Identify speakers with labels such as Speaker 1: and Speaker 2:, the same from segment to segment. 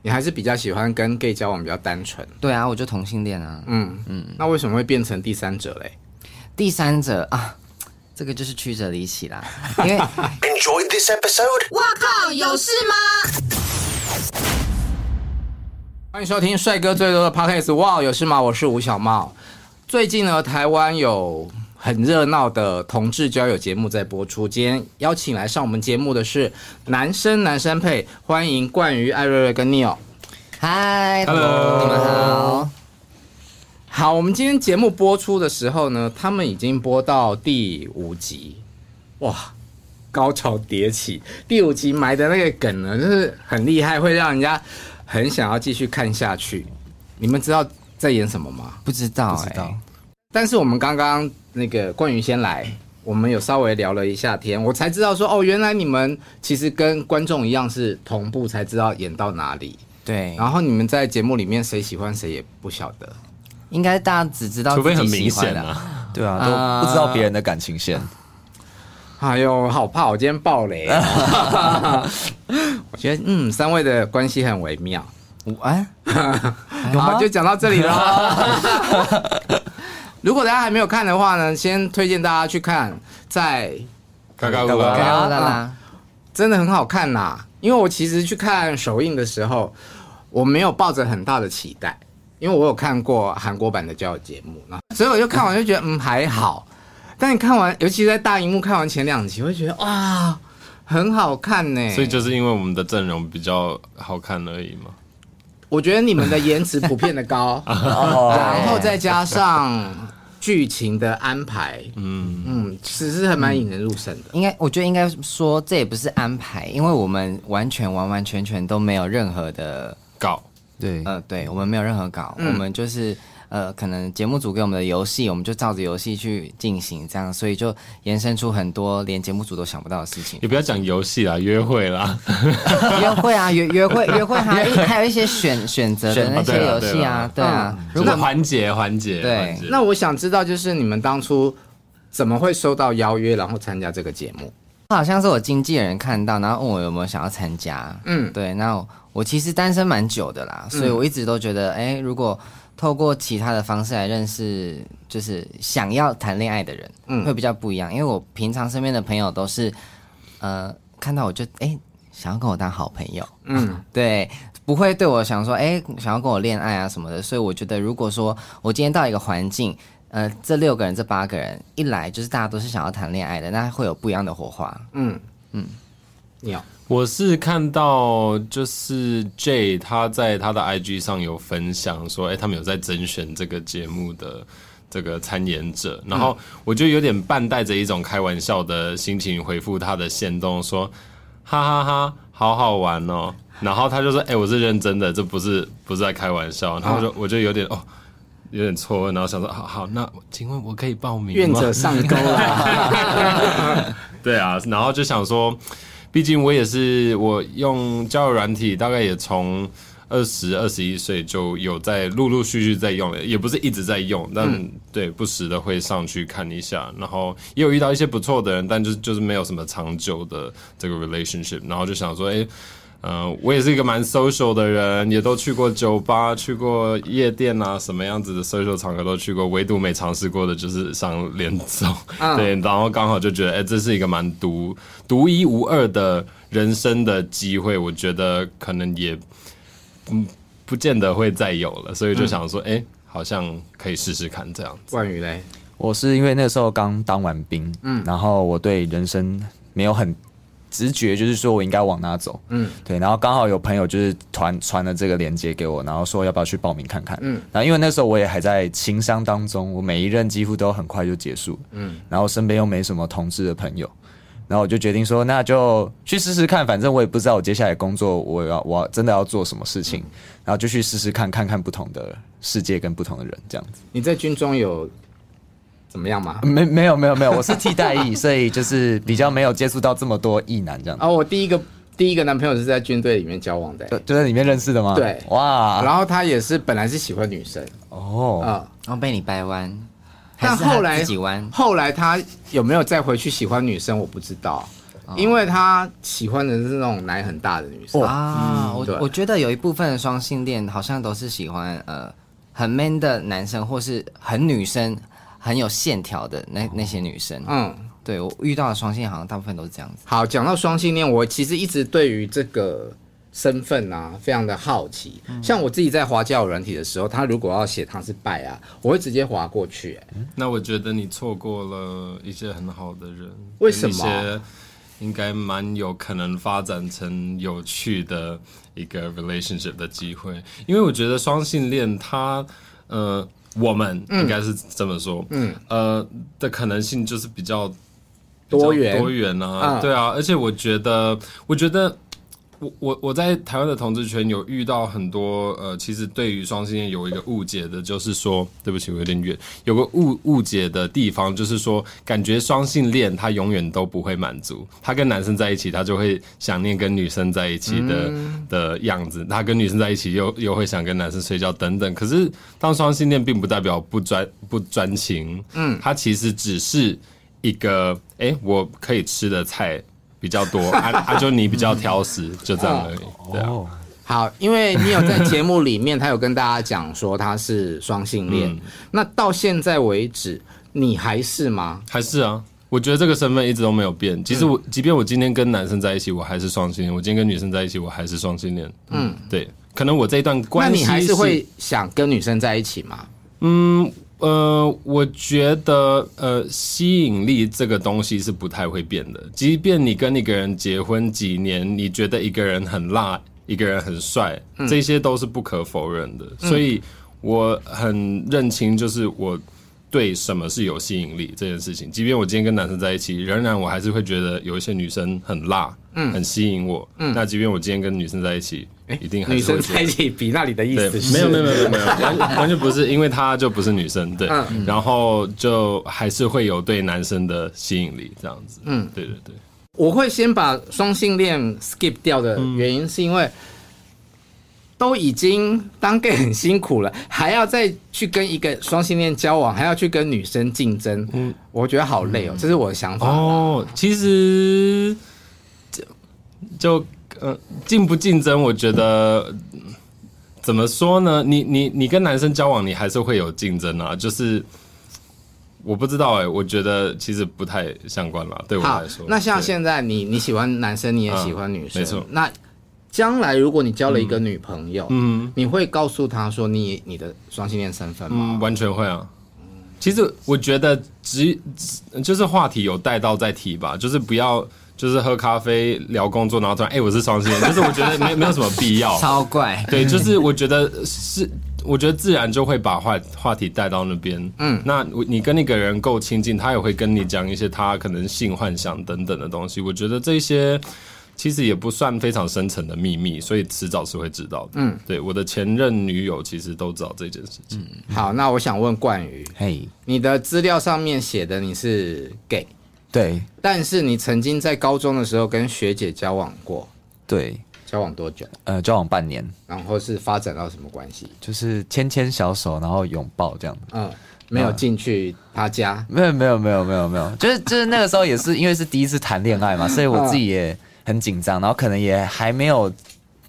Speaker 1: 你还是比较喜欢跟 gay 交往，比较单纯。
Speaker 2: 对啊，我就同性恋啊。
Speaker 1: 嗯嗯，那为什么会变成第三者嘞？
Speaker 2: 第三者啊，这个就是曲折离奇啦。因为
Speaker 3: Enjoy this episode。
Speaker 4: 哇靠，有事吗？
Speaker 1: 欢迎收听帅哥最多的 podcast。哇，有事吗？我是吴小茂。最近呢，台湾有很热闹的同志交友节目在播出。今天邀请来上我们节目的是男生男生配，欢迎冠宇、艾瑞瑞跟 Neil。
Speaker 2: 嗨，Hello，你们好。
Speaker 1: 好，我们今天节目播出的时候呢，他们已经播到第五集，哇，高潮迭起。第五集埋的那个梗呢，就是很厉害，会让人家很想要继续看下去。你们知道在演什么吗？
Speaker 2: 不知道，欸，不知道。
Speaker 1: 但是我们刚刚那个冠宇先来，我们有稍微聊了一下天，我才知道说哦，原来你们其实跟观众一样是同步才知道演到哪里。
Speaker 2: 对，
Speaker 1: 然后你们在节目里面谁喜欢谁也不晓得，
Speaker 2: 应该大家只知道自己喜欢的，
Speaker 5: 除非很明显啊，对啊，都不知道别人的感情线。
Speaker 1: 哎呦，好怕我今天爆雷！我觉得嗯，三位的关系很微妙。哎，我们就讲到这里了。如果大家还没有看的话呢，先推荐大家去看，在
Speaker 5: 嘎嘎乌拉
Speaker 1: 拉，真的很好看呐。因为我其实去看首映的时候，我没有抱着很大的期待，因为我有看过韩国版的交友节目，所以我就看完就觉得嗯还好。但你看完，尤其在大荧幕看完前两集，会觉得哇很好看呢。
Speaker 5: 所以就是因为我们的阵容比较好看而已嘛。
Speaker 1: 我觉得你们的颜值普遍的高，然后再加上剧情的安排，嗯嗯，其实还蛮引人入胜的。
Speaker 2: 应该，我觉得应该说这也不是安排，因为我们完全完完全全都没有任何的
Speaker 5: 稿，
Speaker 2: 对，呃，对我们没有任何稿，嗯、我们就是。呃，可能节目组给我们的游戏，我们就照着游戏去进行，这样，所以就延伸出很多连节目组都想不到的事情。
Speaker 5: 你不要讲游戏啦，约会啦，
Speaker 2: 约会啊，约约会，约会还有 还有一些选选择的那些游戏啊，对啊，
Speaker 5: 如果环节环节，
Speaker 2: 对。
Speaker 1: 那我想知道，就是你们当初怎么会收到邀约，然后参加这个节目？
Speaker 2: 好像是我经纪人看到，然后问我有没有想要参加。嗯，对。那我，我其实单身蛮久的啦，所以我一直都觉得，哎、欸，如果透过其他的方式来认识，就是想要谈恋爱的人，嗯，会比较不一样。因为我平常身边的朋友都是，呃，看到我就哎、欸，想要跟我当好朋友，嗯，对，不会对我想说，哎、欸，想要跟我恋爱啊什么的。所以我觉得，如果说我今天到一个环境，呃，这六个人、这八个人一来，就是大家都是想要谈恋爱的，那会有不一样的火花。嗯嗯，
Speaker 1: 你好。
Speaker 5: 我是看到就是 J 他在他的 IG 上有分享说，哎、欸，他们有在甄选这个节目的这个参演者，然后我就有点半带着一种开玩笑的心情回复他的线动说，哈哈哈，好好玩哦。然后他就说，哎、欸，我是认真的，这不是不是在开玩笑。然后我就我就有点哦，有点错愕，然后想说，好好，那请问我可以报名吗？
Speaker 1: 愿者上钩了。
Speaker 5: 对啊，然后就想说。毕竟我也是，我用交友软体大概也从二十二十一岁就有在陆陆续续在用了，也不是一直在用，但对不时的会上去看一下，然后也有遇到一些不错的人，但就是就是没有什么长久的这个 relationship，然后就想说，哎。嗯、呃，我也是一个蛮 social 的人，也都去过酒吧、去过夜店啊，什么样子的 social 场合都去过，唯独没尝试过的就是上联综。嗯、对，然后刚好就觉得，哎、欸，这是一个蛮独独一无二的人生的机会，我觉得可能也嗯不见得会再有了，所以就想说，哎、嗯欸，好像可以试试看这样子。
Speaker 1: 冠瑜嘞，
Speaker 6: 我是因为那时候刚当完兵，嗯，然后我对人生没有很直觉，就是说我应该往哪走，嗯，对，然后刚好有朋友就是传传了这个链接给我，然后说要不要去报名看看，嗯，然后因为那时候我也还在情商当中，我每一任几乎都很快就结束，嗯，然后身边又没什么同志的朋友。然后我就决定说，那就去试试看，反正我也不知道我接下来工作我要我真的要做什么事情，然后就去试试看，看看不同的世界跟不同的人这样子。
Speaker 1: 你在军中有怎么样吗？
Speaker 6: 没没有没有没有，我是 替代役，所以就是比较没有接触到这么多异男这样子。
Speaker 1: 哦，我第一个第一个男朋友是在军队里面交往的，
Speaker 6: 就在里面认识的吗？
Speaker 1: 对，哇，然后他也是本来是喜欢女生
Speaker 2: 哦，啊，然后被你掰弯。
Speaker 1: 但后来，后来他有没有再回去喜欢女生，我不知道，因为他喜欢的是那种奶很大的女生
Speaker 2: 啊。我我觉得有一部分的双性恋好像都是喜欢呃很 man 的男生，或是很女生很有线条的那那些女生。嗯，对，我遇到的双性恋好像大部分都是这样子。
Speaker 1: 好，讲到双性恋，我其实一直对于这个。身份啊，非常的好奇。像我自己在滑交友软体的时候，他如果要写他是拜啊，我会直接滑过去、欸。
Speaker 5: 那我觉得你错过了一些很好的人，
Speaker 1: 为什
Speaker 5: 么？应该蛮有可能发展成有趣的一个 relationship 的机会。因为我觉得双性恋，它呃，我们应该是这么说，嗯，呃的可能性就是比较
Speaker 1: 多元
Speaker 5: 多元啊，对啊。而且我觉得，我觉得。我我我在台湾的同志圈有遇到很多呃，其实对于双性恋有一个误解的，就是说，对不起，我有点远，有个误误解的地方，就是说，感觉双性恋他永远都不会满足，他跟男生在一起，他就会想念跟女生在一起的、嗯、的样子，他跟女生在一起又又会想跟男生睡觉等等。可是当双性恋并不代表不专不专情，嗯，他其实只是一个，哎、欸，我可以吃的菜。比较多，啊啊，就你比较挑食，就这样而已。对啊，
Speaker 1: 好，因为你有在节目里面，他有跟大家讲说他是双性恋，嗯，那到现在为止，你还是吗？
Speaker 5: 还是啊，我觉得这个身份一直都没有变。其实我，即便我今天跟男生在一起，我还是双性恋；我今天跟女生在一起，我还是双性恋。嗯，对，可能我这一段关系，那
Speaker 1: 你还是会想跟女生在一起吗？
Speaker 5: 嗯。呃，我觉得呃，吸引力这个东西是不太会变的。即便你跟一个人结婚几年，你觉得一个人很辣，一个人很帅，嗯，这些都是不可否认的。所以我很认清，就是我对什么是有吸引力这件事情。即便我今天跟男生在一起，仍然我还是会觉得有一些女生很辣，嗯，很吸引我。嗯，那即便我今天跟女生在一起。一定还是
Speaker 1: 女生在一起比那里的意思是？
Speaker 5: 没有没有没有没有，完完全不是，因为她就不是女生，对，嗯、然后就还是会有对男生的吸引力这样子，嗯，对对对。
Speaker 1: 我会先把双性恋 skip 掉的原因，是因为都已经当 gay 很辛苦了，还要再去跟一个双性恋交往，还要去跟女生竞争，嗯，我觉得好累哦，这是我的想法。
Speaker 5: 哦，其实就就。呃，竞不竞争？我觉得怎么说呢？你你你跟男生交往，你还是会有竞争啊。就是我不知道哎、欸，我觉得其实不太相关啦。对我来说，
Speaker 1: 那像现在你你喜欢男生，你也喜欢女生，嗯、没错。那将来如果你交了一个女朋友，嗯，你会告诉她说你你的双性恋身份吗？
Speaker 5: 嗯，完全会啊。其实我觉得只就是话题有带到再提吧，就是不要。就是喝咖啡聊工作，然后突然哎、欸，我是双性恋，就是我觉得没没有什么必要，
Speaker 2: 超怪。
Speaker 5: 对，就是我觉得是，我觉得自然就会把话话题带到那边。嗯，那你跟那个人够亲近，他也会跟你讲一些他可能性幻想等等的东西。我觉得这些其实也不算非常深层的秘密，所以迟早是会知道的。嗯，对，我的前任女友其实都知道这件事情。
Speaker 1: 嗯，好，那我想问冠宇，嘿，你的资料上面写的你是 gay。
Speaker 6: 对，
Speaker 1: 但是你曾经在高中的时候跟学姐交往过，
Speaker 6: 对，
Speaker 1: 交往多久？
Speaker 6: 呃，交往半年，
Speaker 1: 然后是发展到什么关系？
Speaker 6: 就是牵牵小手，然后拥抱这样。
Speaker 1: 嗯，没有进去他家，
Speaker 6: 没有，没有，没有，没有，没有，就是就是那个时候也是因为是第一次谈恋爱嘛，所以我自己也很紧张，然后可能也还没有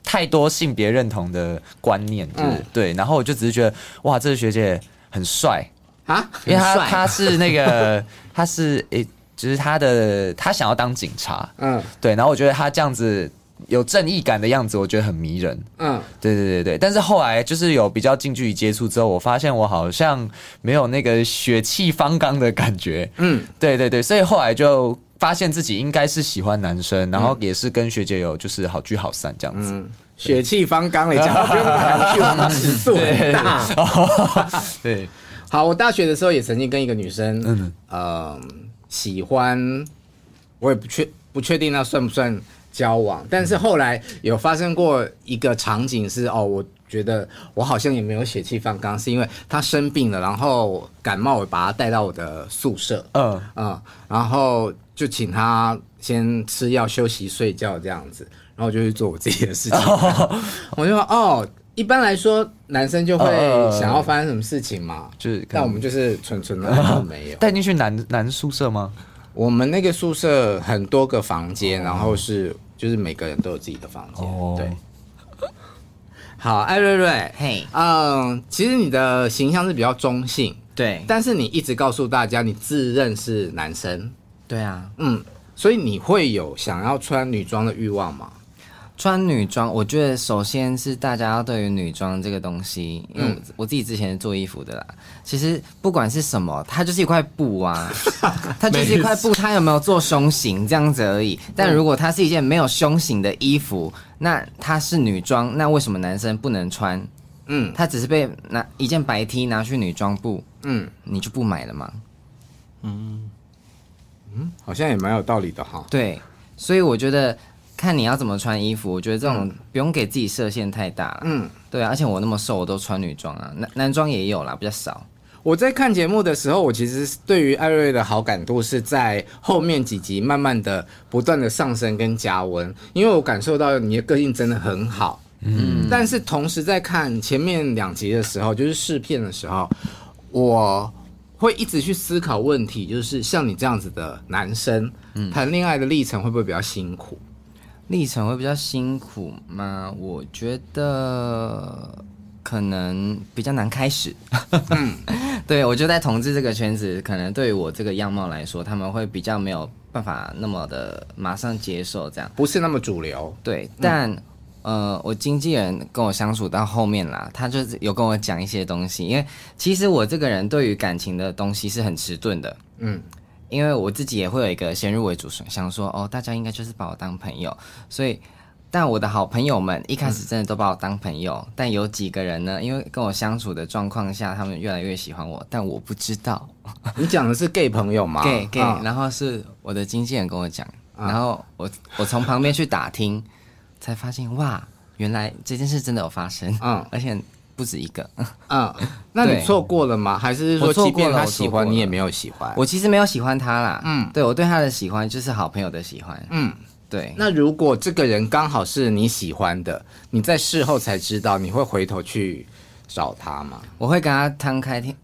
Speaker 6: 太多性别认同的观念，就是、嗯、对，然后我就只是觉得哇，这个学姐很帅啊，因为他他是那个 他是诶。就是他的，他想要当警察，嗯，对，然后我觉得他这样子有正义感的样子，我觉得很迷人。
Speaker 1: 嗯，
Speaker 6: 对对对对。但是后来就是有比较近距离接触之后，我发现我好像没有那个血气方刚的感觉。嗯，对对对，所以后来就发现自己应该是喜欢男生，然后也是跟学姐有就是好聚好散这样子。
Speaker 1: 嗯，血气方刚，你讲话不用含蓄，我们尺度很大。
Speaker 6: 对，
Speaker 1: 好，我大学的时候也曾经跟一个女生，嗯，呃，喜欢，我也不确不确定那算不算。交往，但是后来有发生过一个场景是哦，我觉得我好像也没有血气方刚，是因为她生病了，然后感冒，我把她带到我的宿舍，嗯嗯，然后就请他先吃药、休息、睡觉这样子，然后我就去做我自己的事情。哦、我就说哦，一般来说男生就会想要发生什么事情嘛，就是，但我们就是纯纯的都没有
Speaker 6: 带进去男男宿舍吗？
Speaker 1: 我们那个宿舍很多个房间，然后是就是每个人都有自己的房间。哦，对。好，艾瑞瑞，嘿，嗯，其实你的形象是比较中性，
Speaker 2: 对。
Speaker 1: 但是你一直告诉大家你自认是男生，
Speaker 2: 对啊，
Speaker 1: 嗯，所以你会有想要穿女装的欲望吗？
Speaker 2: 穿女装，我觉得首先是大家要对于女装这个东西，因为我自己之前是做衣服的啦。其实不管是什么，它就是一块布啊，它就是一块布，它有没有做胸型这样子而已。但如果它是一件没有胸型的衣服，那它是女装，那为什么男生不能穿？嗯，它只是被拿一件白 T 拿去女装部，嗯，你就不买了吗？
Speaker 1: 嗯嗯，好像也蛮有道理的哈。
Speaker 2: 对，所以我觉得。看你要怎么穿衣服，我觉得这种不用给自己设限太大。嗯，对啊，而且我那么瘦，我都穿女装啊，男男装也有啦，比较少。
Speaker 1: 我在看节目的时候，我其实对于艾瑞的好感度是在后面几集慢慢的不断的上升跟加温，因为我感受到你的个性真的很好。嗯，但是同时在看前面两集的时候，就是试片的时候，我会一直去思考问题，就是像你这样子的男生，谈恋爱的历程会不会比较辛苦？
Speaker 2: 历程会比较辛苦吗？我觉得可能比较难开始。嗯，对，我觉得在同志这个圈子，可能对于我这个样貌来说，他们会比较没有办法那么的马上接受，这样
Speaker 1: 不是那么主流。
Speaker 2: 对，但、嗯、呃，我经纪人跟我相处到后面啦，他就是有跟我讲一些东西，因为其实我这个人对于感情的东西是很迟钝的。嗯。因为我自己也会有一个先入为主，想说哦，大家应该就是把我当朋友，所以，但我的好朋友们一开始真的都把我当朋友，嗯、但有几个人呢，因为跟我相处的状况下，他们越来越喜欢我，但我不知道。
Speaker 1: 你讲的是 gay 朋友吗
Speaker 2: ？gay gay，、嗯、然后是我的经纪人跟我讲，然后我我从旁边去打听，才发现哇，原来这件事真的有发生，嗯，而且。不止一个，
Speaker 1: 嗯，那你错过了吗？还是说，即便他喜欢你也没有喜欢？
Speaker 2: 我其实没有喜欢他啦，嗯，对，我对他的喜欢就是好朋友的喜欢，嗯，对。
Speaker 1: 那如果这个人刚好是你喜欢的，你在事后才知道，你会回头去找他吗？
Speaker 2: 我会跟他摊开天，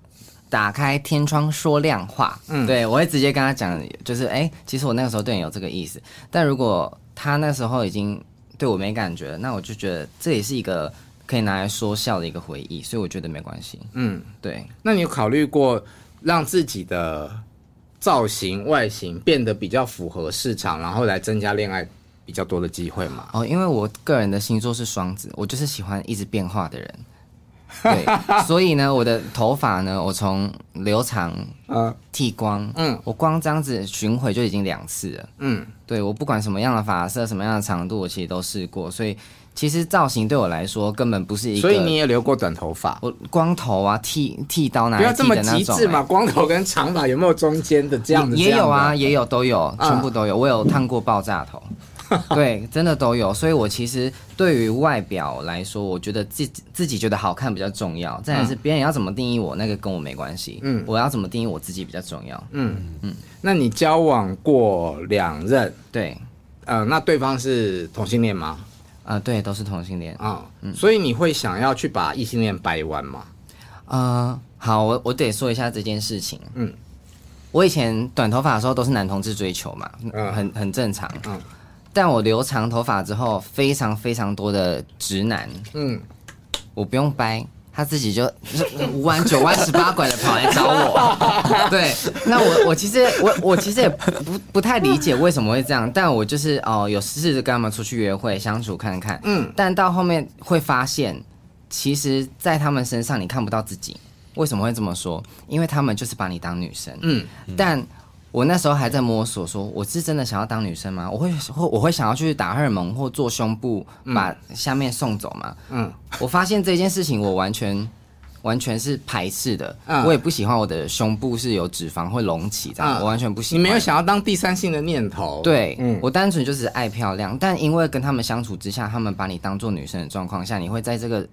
Speaker 2: 打开天窗说亮话，嗯，对，我会直接跟他讲，就是哎、欸，其实我那个时候对你有这个意思，但如果他那时候已经对我没感觉，那我就觉得这也是一个。可以拿来说笑的一个回忆，所以我觉得没关系。嗯，对。
Speaker 1: 那你有考虑过让自己的造型外形变得比较符合市场，然后来增加恋爱比较多的机会吗？
Speaker 2: 哦，因为我个人的星座是双子，我就是喜欢一直变化的人。对，所以呢，我的头发呢，我从留长、呃剃光，嗯，我光这样子巡回就已经两次了。嗯，对，我不管什么样的发色、什么样的长度，我其实都试过，所以。其实造型对我来说根本不是一个，
Speaker 1: 所以你也留过短头发？
Speaker 2: 我光头啊，剃剃刀拿来剃的那种。不要这么极致嘛，
Speaker 1: 光头跟长发有没有中间的这样的？
Speaker 2: 也有啊，也有都有，全部都有。我有烫过爆炸头，对，真的都有。所以我其实对于外表来说，我觉得自己自己觉得好看比较重要。再来是别人要怎么定义我，那个跟我没关系。嗯，我要怎么定义我自己比较重要。嗯
Speaker 1: 嗯。那你交往过两任？
Speaker 2: 对，
Speaker 1: 呃，那对方是同性恋吗？
Speaker 2: 啊、呃，对，都是同性恋啊，哦
Speaker 1: 嗯、所以你会想要去把异性恋掰弯吗？
Speaker 2: 呃，好，我我得说一下这件事情。嗯，我以前短头发的时候都是男同志追求嘛，嗯、很很正常。嗯，但我留长头发之后，非常非常多的直男。嗯，我不用掰，他自己就五弯九弯十八拐的跑来找我。对，那我我其实我我其实也不不太理解为什么会这样，但我就是哦有试着跟他们出去约会相处看看，嗯，但到后面会发现，其实，在他们身上你看不到自己。为什么会这么说？因为他们就是把你当女生，嗯，但。我那时候还在摸索，说我是真的想要当女生吗？我会会我会想要去打荷尔蒙或做胸部，把下面送走吗？嗯，我发现这件事情我完全完全是排斥的。嗯，我也不喜欢我的胸部是有脂肪会隆起这样，嗯，我完全不喜欢。
Speaker 1: 你没有想要当第三性的念头？
Speaker 2: 对，嗯，我单纯就是爱漂亮，但因为跟他们相处之下，他们把你当做女生的状况下，你会在这个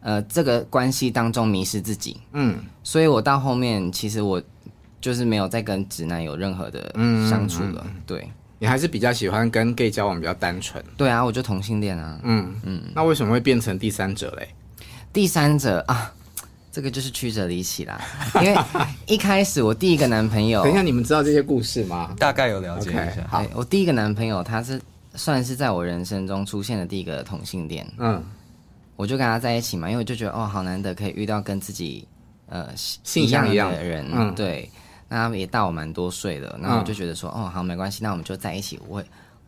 Speaker 2: 呃这个关系当中迷失自己。嗯，所以我到后面其实我。就是没有再跟直男有任何的相处了。嗯嗯、对，
Speaker 1: 你还是比较喜欢跟 gay 交往比较单纯。
Speaker 2: 对啊，我就同性恋啊。嗯
Speaker 1: 嗯，那为什么会变成第三者嘞？
Speaker 2: 第三者啊，这个就是曲折离奇啦。因为一开始我第一个男朋友，
Speaker 1: 等一下你们知道这些故事吗？
Speaker 6: 大概有了解一下。Okay,
Speaker 2: 好，我第一个男朋友他是算是在我人生中出现的第一个同性恋。嗯，我就跟他在一起嘛，因为我就觉得哦，好难得可以遇到跟自己呃
Speaker 1: 性向一样
Speaker 2: 的人。嗯，对。那他也大我蛮多岁的，然后我就觉得说，嗯、哦，好，没关系，那我们就在一起。我会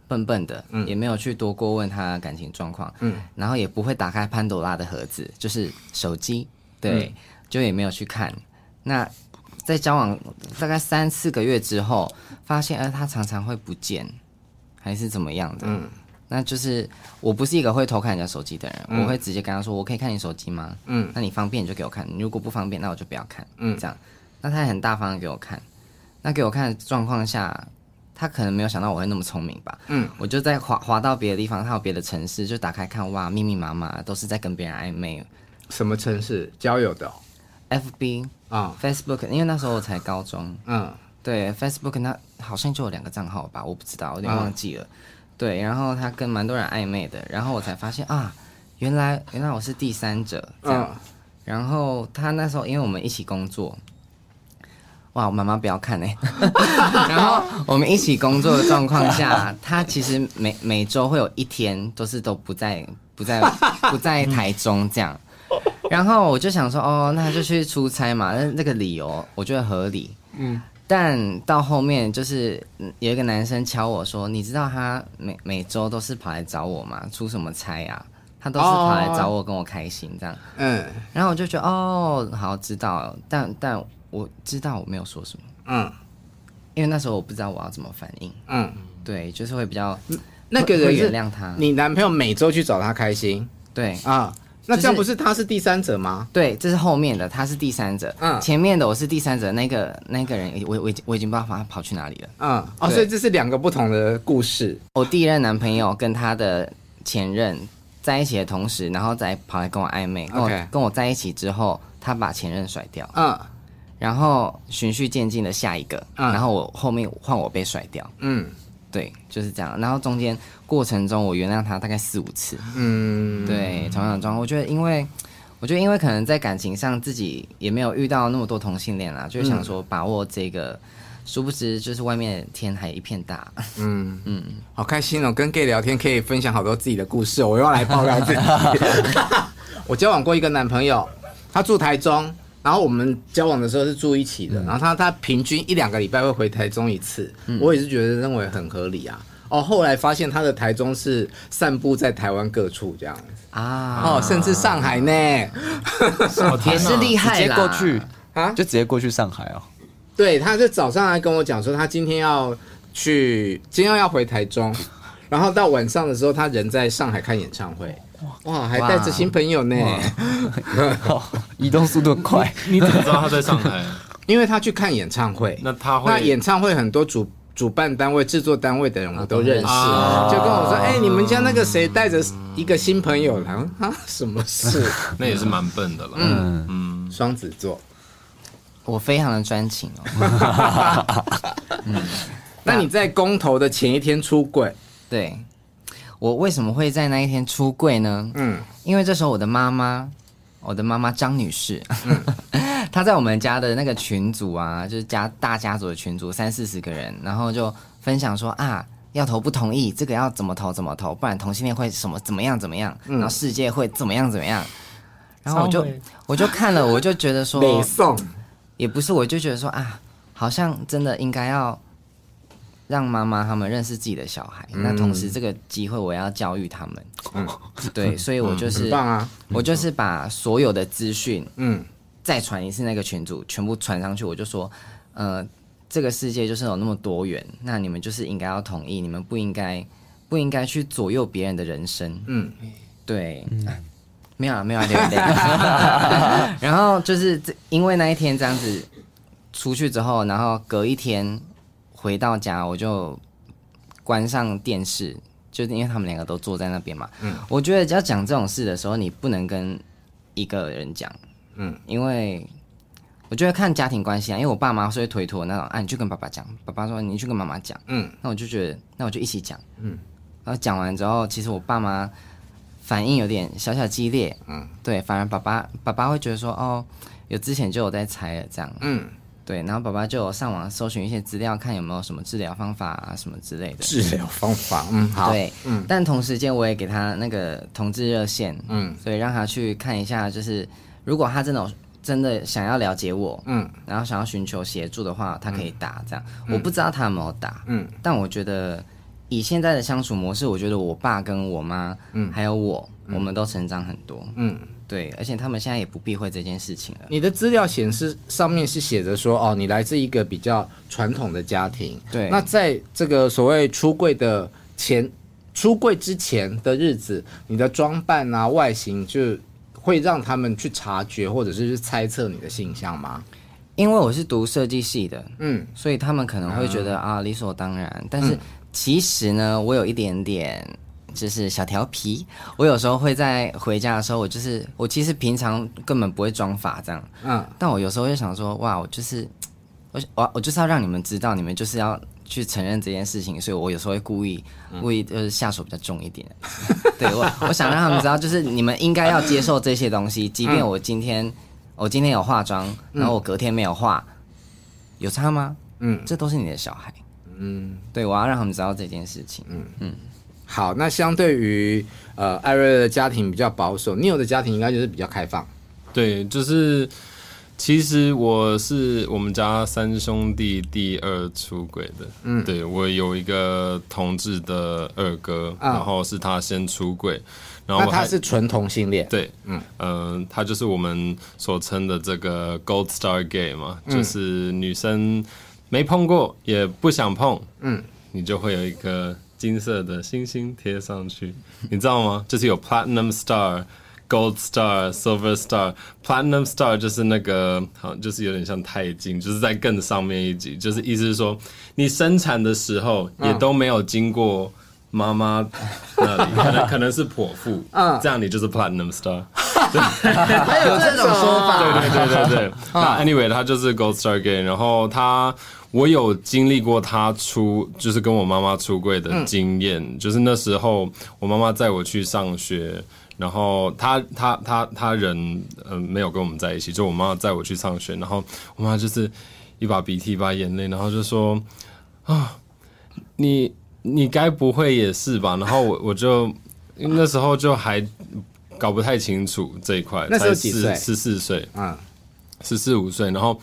Speaker 2: 笨笨的，嗯、也没有去多过问他感情状况，嗯，然后也不会打开潘朵拉的盒子，就是手机，对，嗯、就也没有去看。那在交往大概三四个月之后，发现，呃，他常常会不见，还是怎么样的？嗯，那就是我不是一个会偷看人家手机的人，嗯、我会直接跟他说，我可以看你手机吗？嗯，那你方便你就给我看，你如果不方便，那我就不要看，嗯，这样。那他也很大方的给我看，那给我看的状况下，他可能没有想到我会那么聪明吧。嗯，我就在滑滑到别的地方，还有别的城市，就打开看，哇，密密麻麻都是在跟别人暧昧。
Speaker 1: 什么城市？交友的、哦、
Speaker 2: ？FB 啊、哦、，Facebook，因为那时候我才高中。嗯，对，Facebook 那好像就有两个账号吧，我不知道，我有点忘记了。嗯、对，然后他跟蛮多人暧昧的，然后我才发现啊，原来原来我是第三者这样。嗯、然后他那时候因为我们一起工作。哇，我妈妈不要看哎、欸。然后我们一起工作的状况下，他其实每每周会有一天都是都不在不在不在台中这样。然后我就想说，哦，那他就去出差嘛，那那个理由我觉得合理。嗯。但到后面就是有一个男生敲我说，你知道他每每周都是跑来找我吗？出什么差啊？他都是跑来找我跟我开心这样。嗯。然后我就觉得，哦，好知道，但但。我知道我没有说什么，嗯，因为那时候我不知道我要怎么反应，嗯，对，就是会比较
Speaker 1: 那个人
Speaker 2: 原谅他。
Speaker 1: 你男朋友每周去找他开心，
Speaker 2: 对。
Speaker 1: 啊，那这样不是他是第三者吗？
Speaker 2: 对，这是后面的，他是第三者，嗯，前面的我是第三者，那个那个人我我已经我已经不知道他跑去哪里了，嗯，
Speaker 1: 哦，所以这是两个不同的故事。
Speaker 2: 我第一任男朋友跟他的前任在一起的同时，然后再跑来跟我暧昧，跟我跟我在一起之后，他把前任甩掉，嗯。然后循序渐进的下一个，嗯、然后我后面换我被甩掉，嗯，对，就是这样。然后中间过程中我原谅他大概四五次，嗯，对，同样的状况。我觉得因为，我觉得因为可能在感情上自己也没有遇到那么多同性恋啦，就是想说把握这个，嗯、殊不知就是外面天还一片大，嗯
Speaker 1: 嗯，好开心哦，跟 gay 聊天可以分享好多自己的故事，我又要来爆料自己。我交往过一个男朋友，他住台中。然后我们交往的时候是住一起的，嗯、然后他他平均一两个礼拜会回台中一次，嗯、我也是觉得认为很合理啊。哦，后来发现他的台中是散布在台湾各处这样。子啊，哦，甚至上海呢，也
Speaker 2: 是厉害
Speaker 6: 直接过去。啊，就直接过去上海哦。
Speaker 1: 对，他就早上来跟我讲说，他今天要去，今天要回台中，然后到晚上的时候，他人在上海看演唱会。哇，还带着新朋友呢！
Speaker 6: 移动速度很快。
Speaker 5: 你怎么知道他在上海？
Speaker 1: 因为他去看演唱会。
Speaker 5: 那他会？
Speaker 1: 那演唱会很多主主办单位、制作单位的人我都认识，就跟我说：“哎，你们家那个谁带着一个新朋友来啊？什么事？
Speaker 5: 那也是蛮笨的了。”
Speaker 1: 嗯嗯，双子座，
Speaker 2: 我非常的专情哦。
Speaker 1: 嗯，那你在公投的前一天出轨？
Speaker 2: 对。我为什么会在那一天出柜呢？嗯，因为这时候我的妈妈，我的妈妈张女士，嗯、她在我们家的那个群组啊，就是家大家族的群组，三四十个人，然后就分享说啊，要投不同意，这个要怎么投怎么投，不然同性恋会什么怎么样怎么样，然后世界会怎么样怎么样。然后我就我就看了，我就觉得说，
Speaker 1: 北宋。
Speaker 2: 也不是，我就觉得说啊，好像真的应该要让妈妈他们认识自己的小孩。嗯、那同时这个机会我要教育他们，嗯，对，所以我就是，嗯、棒啊，我就是把所有的资讯，嗯，再传一次那个群组，全部传上去，我就说，呃，这个世界就是有那么多元，那你们就是应该要同意，你们不应该不应该去左右别人的人生，嗯，对。嗯。没有啊，没有啊，对不对？然后就是，因为那一天这样子出去之后，然后隔一天回到家，我就关上电视，就是因为他们两个都坐在那边嘛。嗯，我觉得要讲这种事的时候，你不能跟一个人讲，嗯，因为我觉得看家庭关系啊，因为我爸妈是会推脱那种，啊，你去跟爸爸讲，爸爸说你去跟妈妈讲，嗯，那我就觉得，那我就一起讲，嗯，然后讲完之后，其实我爸妈。反应有点小小激烈，嗯，对，反而爸爸爸爸会觉得说，哦，有之前就有在猜了这样，嗯，对，然后爸爸就有上网搜寻一些资料，看有没有什么治疗方法啊什么之类的。
Speaker 1: 治疗方法，嗯，好，
Speaker 2: 对，嗯，但同时间我也给他那个同志热线，嗯，所以让他去看一下，就是如果他真的真的想要了解我，嗯，然后想要寻求协助的话，他可以打这样，嗯，我不知道他有没有打，嗯，但我觉得。以现在的相处模式，我觉得我爸跟我妈，嗯，还有我，嗯，我们都成长很多，嗯，对，而且他们现在也不避讳这件事情了。
Speaker 1: 你的资料显示上面是写着说，哦，你来自一个比较传统的家庭，
Speaker 2: 对。
Speaker 1: 那在这个所谓出柜的前，出柜之前的日子，你的装扮啊、外形，就会让他们去察觉或者是去猜测你的性向吗？
Speaker 2: 因为我是读设计系的，嗯，所以他们可能会觉得、嗯、啊，理所当然，但是。嗯其实呢，我有一点点就是小调皮。我有时候会在回家的时候，我就是我其实平常根本不会装法这样。嗯。但我有时候就想说，哇，我就是我我我就是要让你们知道，你们就是要去承认这件事情，所以我有时候会故意故意就是下手比较重一点。嗯、对我我想让他们知道，就是你们应该要接受这些东西，即便我今天我今天有化妆，然后我隔天没有化，有差吗？嗯，这都是你的小孩。嗯，对，我要让他们知道这件事情。嗯嗯，
Speaker 1: 好，那相对于呃艾瑞的家庭比较保守，Neil 的家庭应该就是比较开放。
Speaker 5: 对，就是其实我是我们家三兄弟第二出轨的。嗯，对，我有一个同志的二哥，嗯、然后是他先出轨，然后
Speaker 1: 他是纯同性恋。
Speaker 5: 对，嗯嗯、呃，他就是我们所称的这个 Gold Star Gay 嘛，嗯、就是女生。没碰过，也不想碰，嗯，你就会有一个金色的星星贴上去，你知道吗？就是有 Platinum Star、Gold Star、Silver Star。Platinum Star 就是那个，好，就是有点像钛金，就是在更上面一级，就是意思是说，你生产的时候也都没有经过妈妈那里，可能可能是剖腹，嗯，这样你就是 Platinum Star。对，
Speaker 1: 还有这种说法，
Speaker 5: 对对对对对。那 Anyway，他就是 Gold Star game，然后他。我有经历过他出，就是跟我妈妈出柜的经验，嗯、就是那时候我妈妈载我去上学，然后他他他他人嗯、呃、没有跟我们在一起，就我妈妈载我去上学，然后我妈就是一把鼻涕一把眼泪，然后就说啊，你你该不会也是吧？然后我我就那时候就还搞不太清楚这一块，
Speaker 1: 那时候几岁？
Speaker 5: 十四岁，嗯，十四五岁，然后。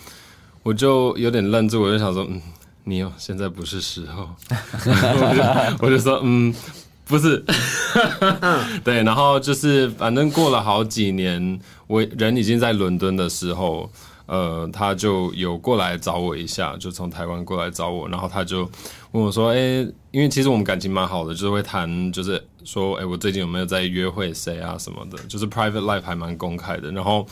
Speaker 5: 我就有点愣住，我就想说，嗯，你有现在不是时候，我就我就说，嗯，不是，对，然后就是反正过了好几年，我人已经在伦敦的时候，呃，他就有过来找我一下，就从台湾过来找我，然后他就问我说，哎，因为其实我们感情蛮好的，就是会谈，就是说，哎，我最近有没有在约会谁啊什么的，就是 private life 还蛮公开的，然后。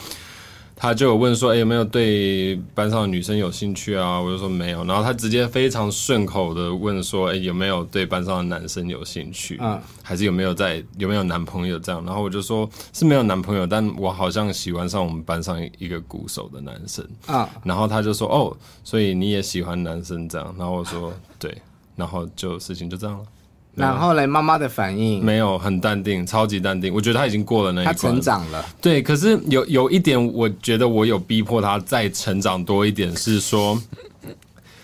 Speaker 5: 他就有问说：“哎，有没有对班上的女生有兴趣啊？”我就说没有。然后他直接非常顺口的问说：“哎，有没有对班上的男生有兴趣？嗯，还是有没有在有没有男朋友这样？”然后我就说：“是没有男朋友，但我好像喜欢上我们班上一个鼓手的男生啊。”然后他就说：“哦，所以你也喜欢男生这样？”然后我说：“对。”然后就事情就这样了。
Speaker 1: 然后嘞，妈妈的反应
Speaker 5: 没有很淡定，超级淡定。我觉得他已经过了那一关，他
Speaker 1: 成长了。
Speaker 5: 对，可是有有一点，我觉得我有逼迫他再成长多一点，是说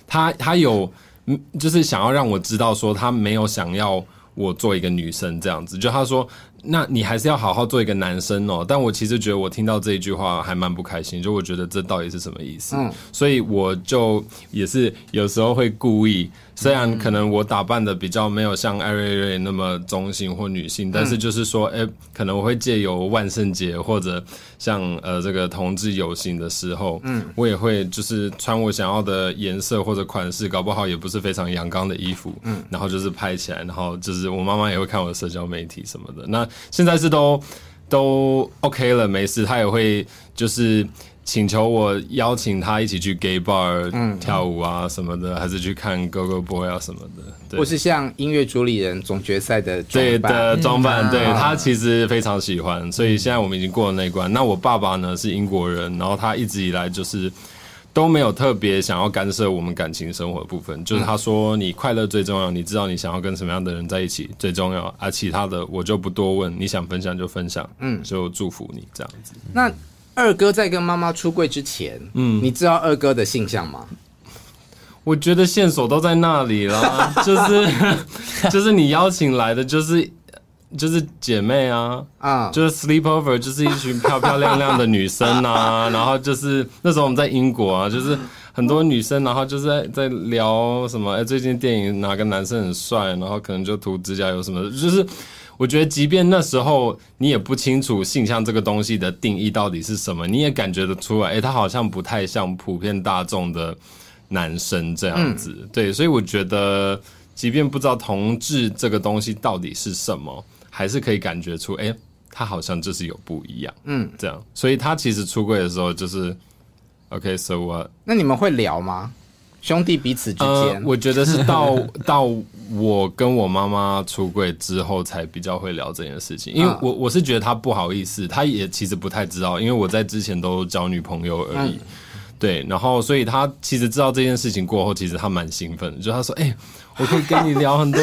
Speaker 5: 他他有嗯，就是想要让我知道说他没有想要我做一个女生这样子。就他说那你还是要好好做一个男生哦。但我其实觉得我听到这一句话还蛮不开心，就我觉得这到底是什么意思？嗯，所以我就也是有时候会故意。虽然可能我打扮的比较没有像艾瑞瑞那么中性或女性，但是就是说，哎、欸，可能我会借由万圣节或者像呃这个同志游行的时候，嗯，我也会就是穿我想要的颜色或者款式，搞不好也不是非常阳刚的衣服，嗯，然后就是拍起来，然后就是我妈妈也会看我的社交媒体什么的。那现在是都都 OK 了，没事，她也会就是。请求我邀请他一起去 gay bar 跳舞啊什么的，嗯、还是去看 Go Go Boy 啊什么的，对，
Speaker 1: 或是像音乐主理人总决赛的
Speaker 5: 对的装扮，对他其实非常喜欢，所以现在我们已经过了那一关。那我爸爸呢是英国人，然后他一直以来就是都没有特别想要干涉我们感情生活的部分，就是他说你快乐最重要，你知道你想要跟什么样的人在一起最重要，而、啊、其他的我就不多问，你想分享就分享，嗯，就祝福你这样子。
Speaker 1: 那。二哥在跟妈妈出柜之前，嗯，你知道二哥的性向吗？
Speaker 5: 我觉得线索都在那里了，就是 就是你邀请来的就是就是姐妹啊，啊，就是 sleepover，就是一群漂漂亮亮的女生啊，然后就是那时候我们在英国啊，就是很多女生，然后就是在在聊什么，哎，最近电影哪个男生很帅，然后可能就涂指甲油什么的，就是。我觉得，即便那时候你也不清楚性向这个东西的定义到底是什么，你也感觉得出来，哎、欸，他好像不太像普遍大众的男生这样子。嗯、对，所以我觉得，即便不知道同志这个东西到底是什么，还是可以感觉出，哎、欸，他好像就是有不一样。嗯，这样，所以他其实出柜的时候就是，OK，so what？
Speaker 1: 那你们会聊吗？兄弟彼此之间、呃，
Speaker 5: 我觉得是到 到我跟我妈妈出柜之后，才比较会聊这件事情。因为我我是觉得他不好意思，他也其实不太知道，因为我在之前都交女朋友而已。对，然后所以他其实知道这件事情过后，其实他蛮兴奋，就他说：“哎、欸，我可以跟你聊很多。”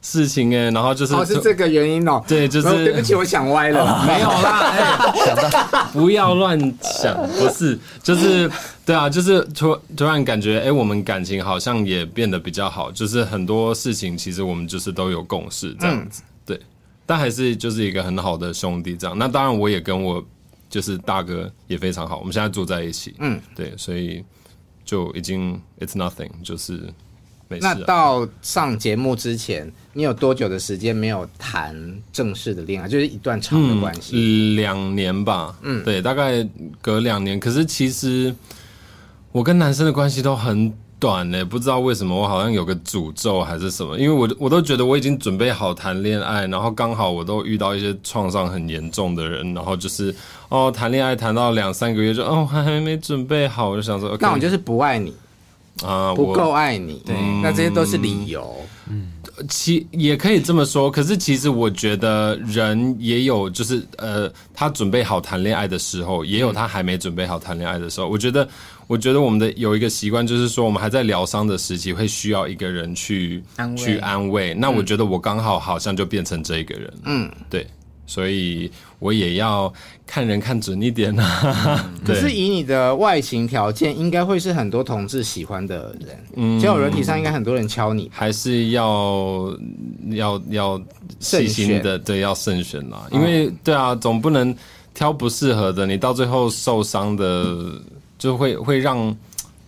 Speaker 5: 事情哎，然后就是
Speaker 1: 哦，是这个原因哦。
Speaker 5: 对，就是
Speaker 1: 对不起，我想歪了，
Speaker 5: 哦、没有啦，哎，想到不要乱想，不是，就是对啊，就是突突然感觉，哎，我们感情好像也变得比较好，就是很多事情其实我们就是都有共识这样子，嗯、对，但还是就是一个很好的兄弟这样。那当然，我也跟我就是大哥也非常好，我们现在住在一起，嗯，对，所以就已经 it's nothing，就是。
Speaker 1: 那到上节目之前，你有多久的时间没有谈正式的恋爱？就是一段长的关系？
Speaker 5: 嗯，两年吧。嗯，对，大概隔两年。可是其实我跟男生的关系都很短呢，不知道为什么，我好像有个诅咒还是什么？因为我我都觉得我已经准备好谈恋爱，然后刚好我都遇到一些创伤很严重的人，然后就是哦，谈恋爱谈到两三个月就哦还没准备好，我就想说，
Speaker 1: 那我就是不爱你。啊，不够爱你，对，那这些都是理由。
Speaker 5: 嗯，其也可以这么说，可是其实我觉得人也有，就是呃，他准备好谈恋爱的时候，也有他还没准备好谈恋爱的时候。我觉得，我觉得我们的有一个习惯，就是说我们还在疗伤的时期，会需要一个人去安慰去安慰。那我觉得我刚好好像就变成这一个人，嗯，对。所以我也要看人看准一点啊。
Speaker 1: 可是以你的外形条件，应该会是很多同志喜欢的人。嗯，交友人体上应该很多人敲你，
Speaker 5: 还是要要要细心的，对，要慎选啦。因为对啊，总不能挑不适合的，你到最后受伤的就会会让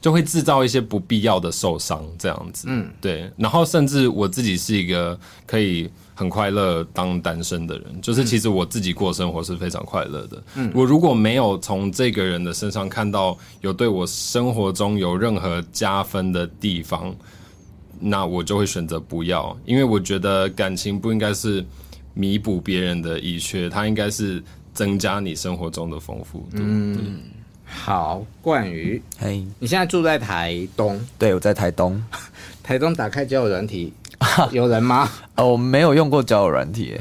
Speaker 5: 就会制造一些不必要的受伤，这样子。嗯，对。然后甚至我自己是一个可以。很快乐当单身的人，就是其实我自己过生活是非常快乐的。嗯，我如果没有从这个人的身上看到有对我生活中有任何加分的地方，那我就会选择不要。因为我觉得感情不应该是弥补别人的遗缺，它应该是增加你生活中的丰富度。嗯，
Speaker 1: 好，冠宇，
Speaker 6: 嘿，Hey.
Speaker 1: 你现在住在台东？
Speaker 6: 对，我在台东。
Speaker 1: 台东打开交友软体。有人吗？
Speaker 6: 哦，我没有用过交友软体，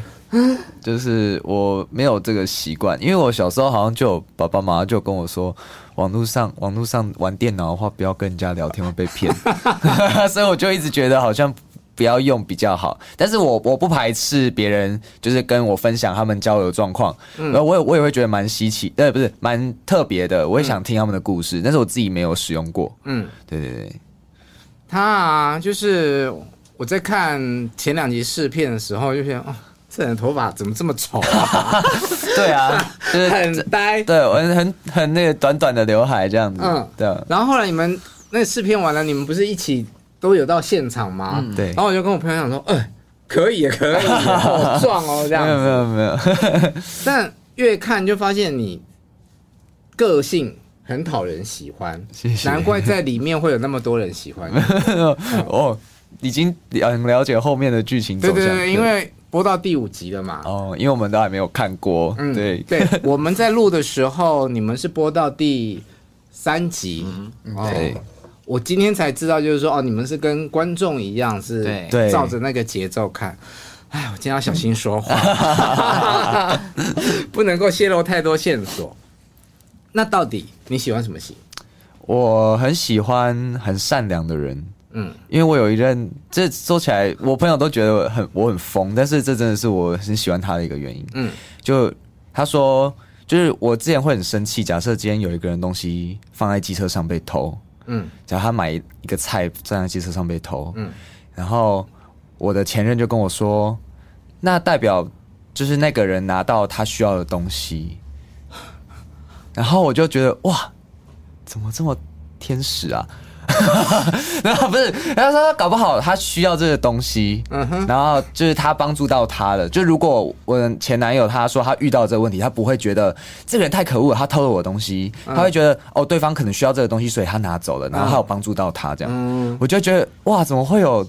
Speaker 6: 就是我没有这个习惯，因为我小时候好像就有爸爸妈妈就跟我说，网络上网络上玩电脑的话，不要跟人家聊天会被骗，所以我就一直觉得好像不要用比较好。但是我我不排斥别人就是跟我分享他们交友状况，然后我也我也会觉得蛮稀奇，对，不是蛮特别的，我也想听他们的故事，但是我自己没有使用过。嗯，对对对，
Speaker 1: 他啊，就是。我在看前两集试片的时候，就觉得哦，这人的头发怎么这么丑啊？
Speaker 6: 对啊，就是
Speaker 1: 很呆。
Speaker 6: 对，我很很很那个短短的刘海这样子。嗯，对。
Speaker 1: 然后后来你们那个试片完了，你们不是一起都有到现场吗？
Speaker 6: 嗯，对。
Speaker 1: 然后我就跟我朋友讲说，哎，可以，可以，好 壮哦，这样。
Speaker 6: 没有，没有，没有。
Speaker 1: 但越看就发现你个性很讨人喜欢，谢谢。难怪在里面会有那么多人喜欢。
Speaker 6: 哦。已经很了解后面的剧情走向，
Speaker 1: 对对对，因为播到第五集了嘛。
Speaker 6: 哦，因为我们都还没有看过。嗯，对对，
Speaker 1: 我们在录的时候，你们是播到第三集。
Speaker 6: 嗯，对。
Speaker 1: 我今天才知道，就是说，哦，你们是跟观众一样，是照着那个节奏看。哎，我今天要小心说话，不能够泄露太多线索。那到底你喜欢什么戏？
Speaker 6: 我很喜欢很善良的人。嗯，因为我有一任，这说起来，我朋友都觉得很我很疯，但是这真的是我很喜欢他的一个原因。嗯，就他说，就是我之前会很生气，假设今天有一个人东西放在机车上被偷，嗯，假如他买一个菜站在机车上被偷，嗯，然后我的前任就跟我说，那代表就是那个人拿到他需要的东西，然后我就觉得哇，怎么这么天使啊？然后不是，然后说搞不好他需要这个东西，嗯哼，然后就是他帮助到他了。就如果我的前男友他说他遇到这个问题，他不会觉得这个人太可恶了，他偷了我的东西，他会觉得哦，对方可能需要这个东西，所以他拿走了，然后他有帮助到他这样。我就觉得哇，怎么会有？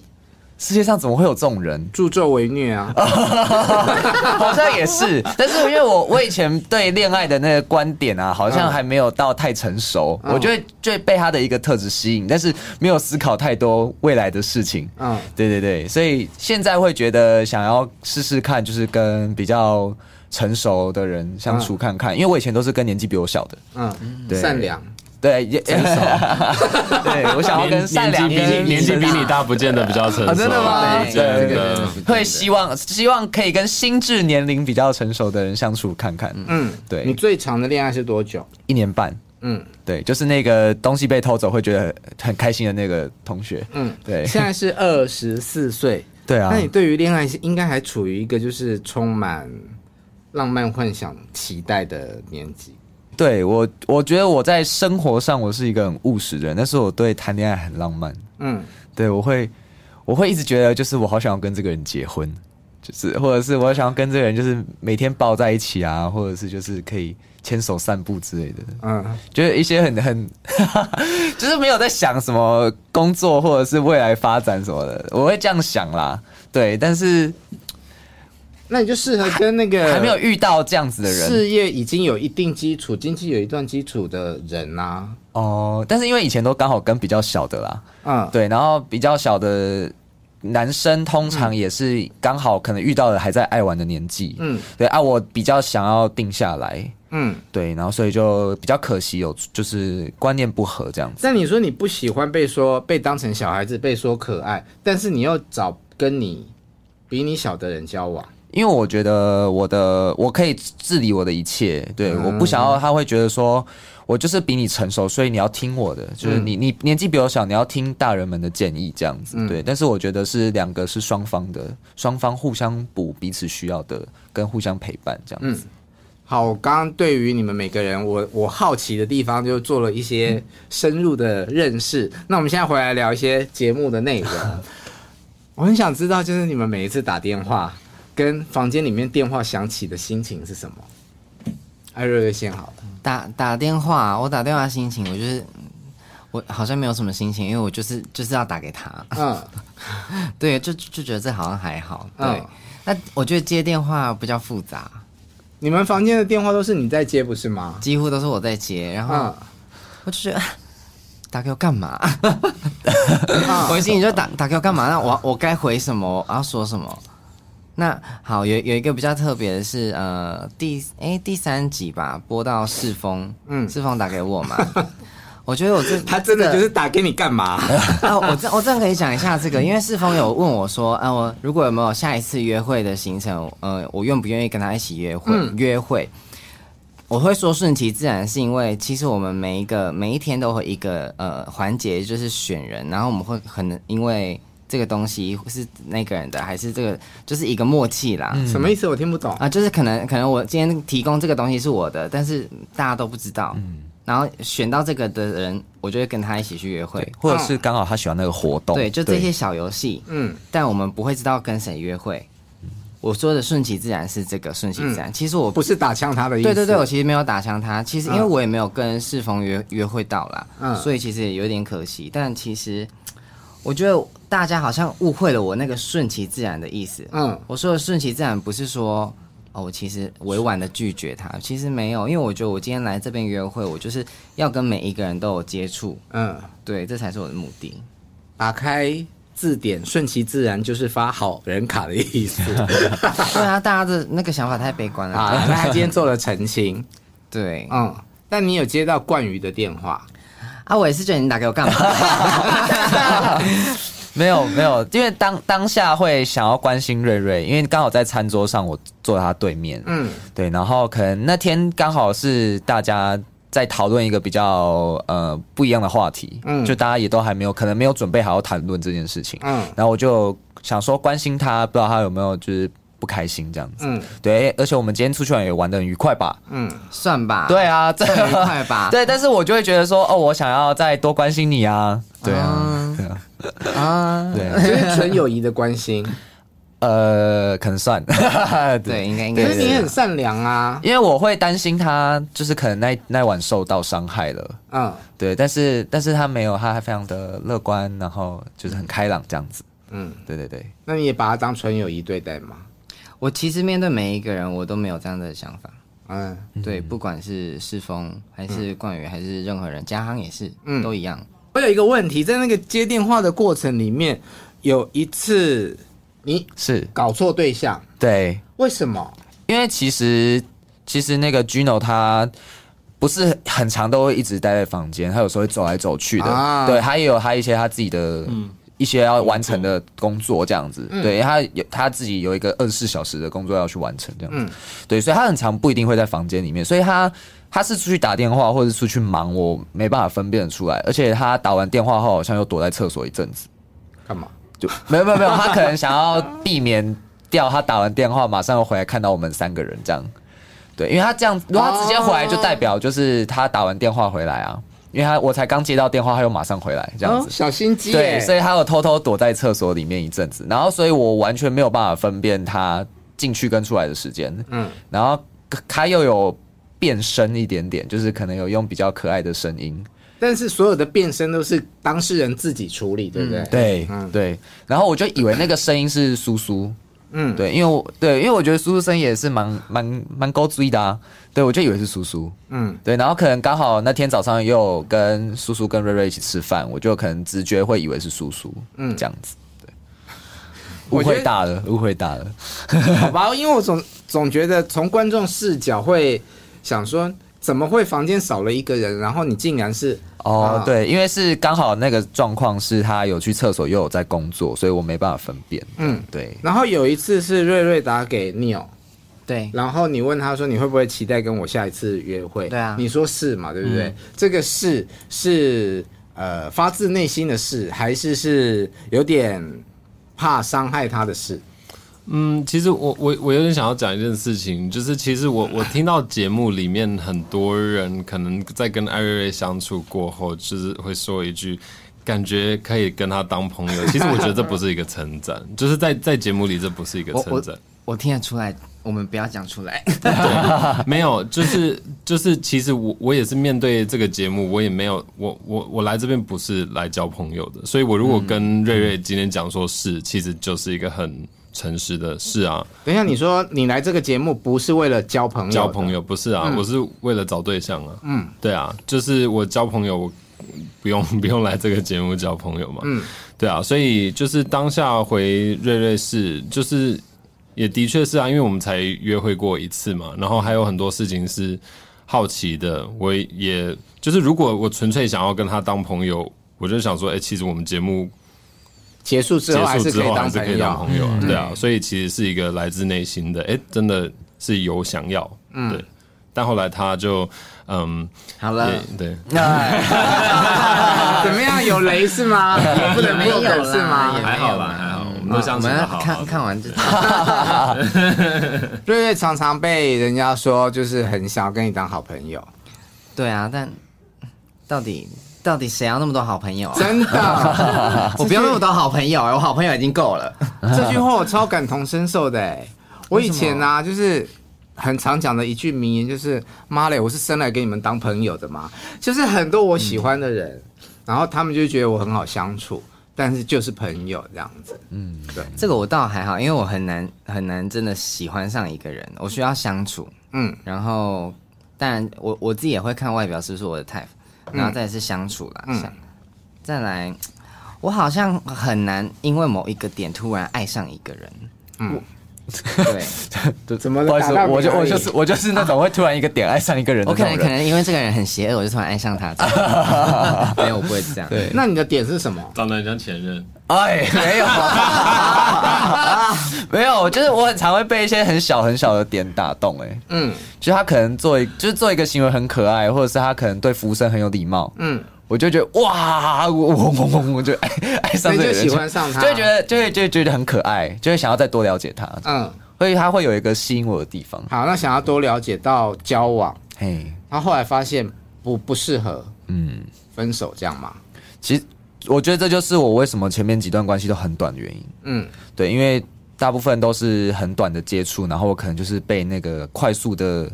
Speaker 6: 世界上怎么会有这种人？
Speaker 1: 助纣为虐啊！
Speaker 6: 好像也是，但是因为我我以前对恋爱的那个观点啊，好像还没有到太成熟，嗯、我就会就会被他的一个特质吸引，但是没有思考太多未来的事情。嗯，对对对，所以现在会觉得想要试试看，就是跟比较成熟的人相处看看，嗯、因为我以前都是跟年纪比我小的。嗯，对，
Speaker 1: 善良。
Speaker 6: 对，也成熟。对，我想要跟善良
Speaker 5: 年纪年纪比你大，不见得比较成熟。
Speaker 6: 真的吗？对对对，会希望希望可以跟心智年龄比较成熟的人相处看看。嗯，对。
Speaker 1: 你最长的恋爱是多久？
Speaker 6: 一年半。嗯，对，就是那个东西被偷走会觉得很开心的那个同学。嗯，对。
Speaker 1: 现在是二十四岁。
Speaker 6: 对啊。
Speaker 1: 那你对于恋爱应该还处于一个就是充满浪漫幻想、期待的年纪。
Speaker 6: 对我，我觉得我在生活上我是一个很务实的人，但是我对谈恋爱很浪漫。嗯，对，我会，我会一直觉得，就是我好想要跟这个人结婚，就是或者是我想要跟这个人，就是每天抱在一起啊，或者是就是可以牵手散步之类的。嗯，就是一些很很，就是没有在想什么工作或者是未来发展什么的，我会这样想啦。对，但是。
Speaker 1: 那你就适合跟那个
Speaker 6: 还没有遇到这样子的人，
Speaker 1: 事业已经有一定基础、经济有一段基础的人呐、啊。
Speaker 6: 哦，但是因为以前都刚好跟比较小的啦，嗯，对，然后比较小的男生通常也是刚好可能遇到了还在爱玩的年纪，嗯，对啊，我比较想要定下来，嗯，对，然后所以就比较可惜有就是观念不合这样子。
Speaker 1: 但你说你不喜欢被说被当成小孩子，被说可爱，但是你又找跟你比你小的人交往。
Speaker 6: 因为我觉得我的我可以治理我的一切，对，嗯、我不想要他会觉得说我就是比你成熟，所以你要听我的，就是你你年纪比我小，你要听大人们的建议这样子，嗯、对。但是我觉得是两个是双方的，双方互相补彼此需要的，跟互相陪伴这样子。嗯、
Speaker 1: 好，我刚刚对于你们每个人，我我好奇的地方就做了一些深入的认识。嗯、那我们现在回来聊一些节目的内容，我很想知道，就是你们每一次打电话。跟房间里面电话响起的心情是什么？艾瑞瑞先好了。
Speaker 2: 打打电话，我打电话心情，我就是我好像没有什么心情，因为我就是就是要打给他。嗯，对，就就觉得这好像还好。对，嗯、那我觉得接电话比较复杂。
Speaker 1: 你们房间的电话都是你在接，不是吗？
Speaker 2: 几乎都是我在接，然后我就觉得 打给我干嘛？我心里就打打给我干嘛？那我我该回什么？我要说什么？那好，有有一个比较特别的是，呃，第哎第三集吧，播到世峰，嗯，世峰打给我嘛，我觉得我这
Speaker 1: 他真的就是打给你干嘛？
Speaker 2: 啊，我这我这样可以讲一下这个，因为世峰有问我说，啊，我如果有没有下一次约会的行程，呃，我愿不愿意跟他一起约会？嗯、约会，我会说顺其自然，是因为其实我们每一个每一天都会一个呃环节，就是选人，然后我们会可能因为。这个东西是那个人的，还是这个就是一个默契啦。
Speaker 1: 嗯、什么意思？我听不懂
Speaker 2: 啊，就是可能可能我今天提供这个东西是我的，但是大家都不知道。嗯，然后选到这个的人，我就会跟他一起去约会，
Speaker 6: 或者是刚好他喜欢那个活动。
Speaker 2: 对，就这些小游戏。嗯，但我们不会知道跟谁约会。我说的顺其自然是这个顺其自然，嗯、其实我
Speaker 1: 不是打枪他的意思。
Speaker 2: 对对对，我其实没有打枪他，其实因为我也没有跟世峰约约会到啦，嗯，所以其实也有点可惜。但其实我觉得大家好像误会了我那个顺其自然的意思。嗯，我说的顺其自然不是说哦，我其实委婉的拒绝他，其实没有，因为我觉得我今天来这边约会，我就是要跟每一个人都有接触。嗯，对，这才是我的目的。
Speaker 1: 打开。字典顺其自然就是发好人卡的意思。
Speaker 2: 对啊，大家的那个想法太悲观了。
Speaker 1: 啊，那他今天做了澄清。
Speaker 2: 对，
Speaker 1: 嗯，但你有接到冠宇的电话
Speaker 2: 啊？我也是觉得你打给我干嘛？
Speaker 6: 没有没有，因为当当下会想要关心瑞瑞，因为刚好在餐桌上，我坐在他对面。嗯，对，然后可能那天刚好是大家。在讨论一个比较呃不一样的话题，嗯，就大家也都还没有可能没有准备好好谈论这件事情，嗯，然后我就想说关心他，不知道他有没有就是不开心这样子，嗯，对，而且我们今天出去玩也玩的很愉快吧，
Speaker 2: 嗯，算吧，
Speaker 6: 对啊，这
Speaker 2: 很愉快吧，
Speaker 6: 对，但是我就会觉得说，哦，我想要再多关心你啊，对啊，对啊，啊，对，
Speaker 1: 就是纯友谊的关心。
Speaker 6: 呃，可能算，
Speaker 2: 对，应该应该。
Speaker 1: 可是你很善良啊，
Speaker 6: 因为我会担心他，就是可能那那晚受到伤害了，嗯，对，但是但是他没有，他还非常的乐观，然后就是很开朗这样子，嗯，对对对。
Speaker 1: 那你也把他当纯友谊对待吗？
Speaker 2: 我其实面对每一个人，我都没有这样的想法，嗯，对，不管是世峰还是冠宇还是任何人，嘉航也是，嗯，都一样。
Speaker 1: 我有一个问题，在那个接电话的过程里面，有一次。你是搞错对象？
Speaker 6: 对，
Speaker 1: 为什么？
Speaker 6: 因为其实其实那个 Gino 他不是很常都会一直待在房间，他有时候会走来走去的。啊、对，他也有他一些他自己的一些要完成的工作这样子。嗯、对，他有他自己有一个二十四小时的工作要去完成这样子。嗯、对，所以他很常不一定会在房间里面，所以他他是出去打电话或者出去忙，我没办法分辨出来。而且他打完电话后好像又躲在厕所一阵子，
Speaker 1: 干嘛？
Speaker 6: 就没有没有没有，他可能想要避免掉他打完电话马上又回来看到我们三个人这样，对，因为他这样，如果他直接回来就代表就是他打完电话回来啊，因为他我才刚接到电话，他又马上回来这样子，
Speaker 1: 小心机，
Speaker 6: 对，所以他有偷偷躲在厕所里面一阵子，然后所以我完全没有办法分辨他进去跟出来的时间，嗯，然后他又有变声一点点，就是可能有用比较可爱的声音。
Speaker 1: 但是所有的变声都是当事人自己处理，对不对？
Speaker 6: 嗯、对，嗯，对。然后我就以为那个声音是苏苏，嗯，对，因为我对，因为我觉得苏苏声音也是蛮蛮蛮高追的啊，对，我就以为是苏苏，嗯，对。然后可能刚好那天早上又有跟苏苏跟瑞瑞一起吃饭，我就可能直觉会以为是苏苏，嗯，这样子，对，误会大了，误会大了，
Speaker 1: 好吧？因为我总总觉得从观众视角会想说，怎么会房间少了一个人，然后你竟然是。
Speaker 6: 哦，oh, 对，因为是刚好那个状况是他有去厕所又有在工作，所以我没办法分辨。嗯，对。
Speaker 1: 然后有一次是瑞瑞打给 Neil，
Speaker 2: 对，
Speaker 1: 然后你问他说，你会不会期待跟我下一次约会？
Speaker 2: 对啊，
Speaker 1: 你说是嘛，对不对？嗯、这个是是呃发自内心的事，还是是有点怕伤害他的事？
Speaker 5: 嗯，其实我我我有点想要讲一件事情，就是其实我我听到节目里面很多人可能在跟艾瑞瑞相处过后，就是会说一句，感觉可以跟他当朋友。其实我觉得这不是一个称赞，就是在 在节目里这不是一个称赞。
Speaker 2: 我听得出来，我们不要讲出来。
Speaker 5: 对，没有，就是就是，其实我我也是面对这个节目，我也没有，我我我来这边不是来交朋友的，所以我如果跟瑞瑞今天讲说是，其实就是一个很。诚实的是啊，
Speaker 1: 等一下，你说你来这个节目不是为了交朋友？
Speaker 5: 交朋友不是啊，嗯、我是为了找对象啊。嗯，对啊，就是我交朋友，我不用 不用来这个节目交朋友嘛。嗯，对啊，所以就是当下回瑞瑞士，就是也的确是啊，因为我们才约会过一次嘛，然后还有很多事情是好奇的。我也就是如果我纯粹想要跟他当朋友，我就想说，哎、欸，其实我们节目。
Speaker 1: 结束之后还是可以当朋友，
Speaker 5: 对啊，所以其实是一个来自内心的，哎，真的是有想要，嗯对但后来他就嗯，
Speaker 2: 好了，
Speaker 5: 对，
Speaker 1: 怎么样？有雷是吗？不能破梗是吗？
Speaker 5: 还好吧，还好，我们都相处好。
Speaker 2: 看看完就。
Speaker 1: 瑞瑞常常被人家说就是很想要跟你当好朋友。
Speaker 2: 对啊，但到底到底谁要那么多好朋友啊？
Speaker 1: 真的，
Speaker 2: 我不要那么多好朋友，我好朋友已经够了。
Speaker 1: 这句话我超感同身受的哎，我以前啊就是。很常讲的一句名言就是“妈嘞，我是生来给你们当朋友的嘛”，就是很多我喜欢的人，嗯、然后他们就觉得我很好相处，但是就是朋友这样子。嗯，对，
Speaker 2: 这个我倒还好，因为我很难很难真的喜欢上一个人，我需要相处。嗯，然后当然我我自己也会看外表是不是我的 type，然后再是相处啦。嗯，再来，我好像很难因为某一个点突然爱上一个人。嗯。
Speaker 1: 对，怎么
Speaker 6: 不好意思，我就我就是我就是那种会突然一个点爱上一个人的。
Speaker 2: 我可能可能因为这个人很邪恶，我就突然爱上他。没有，我不会这样。
Speaker 1: 对，那你的点是什么？
Speaker 5: 长得很像前任。
Speaker 6: 哎，没有，没有，就是我很常会被一些很小很小的点打动。哎，嗯，就他可能做一就是做一个行为很可爱，或者是他可能对服务生很有礼貌。嗯。我就觉得哇，我我我我就爱 爱上这个人，
Speaker 1: 就喜欢上他，
Speaker 6: 就会觉得就会就会觉得很可爱，就会想要再多了解他。嗯，所以他会有一个吸引我的地方。
Speaker 1: 好，那想要多了解到交往，嘿，他后来发现不不适合，嗯，分手这样嘛？
Speaker 6: 其实我觉得这就是我为什么前面几段关系都很短的原因。嗯，对，因为大部分都是很短的接触，然后我可能就是被那个快速的。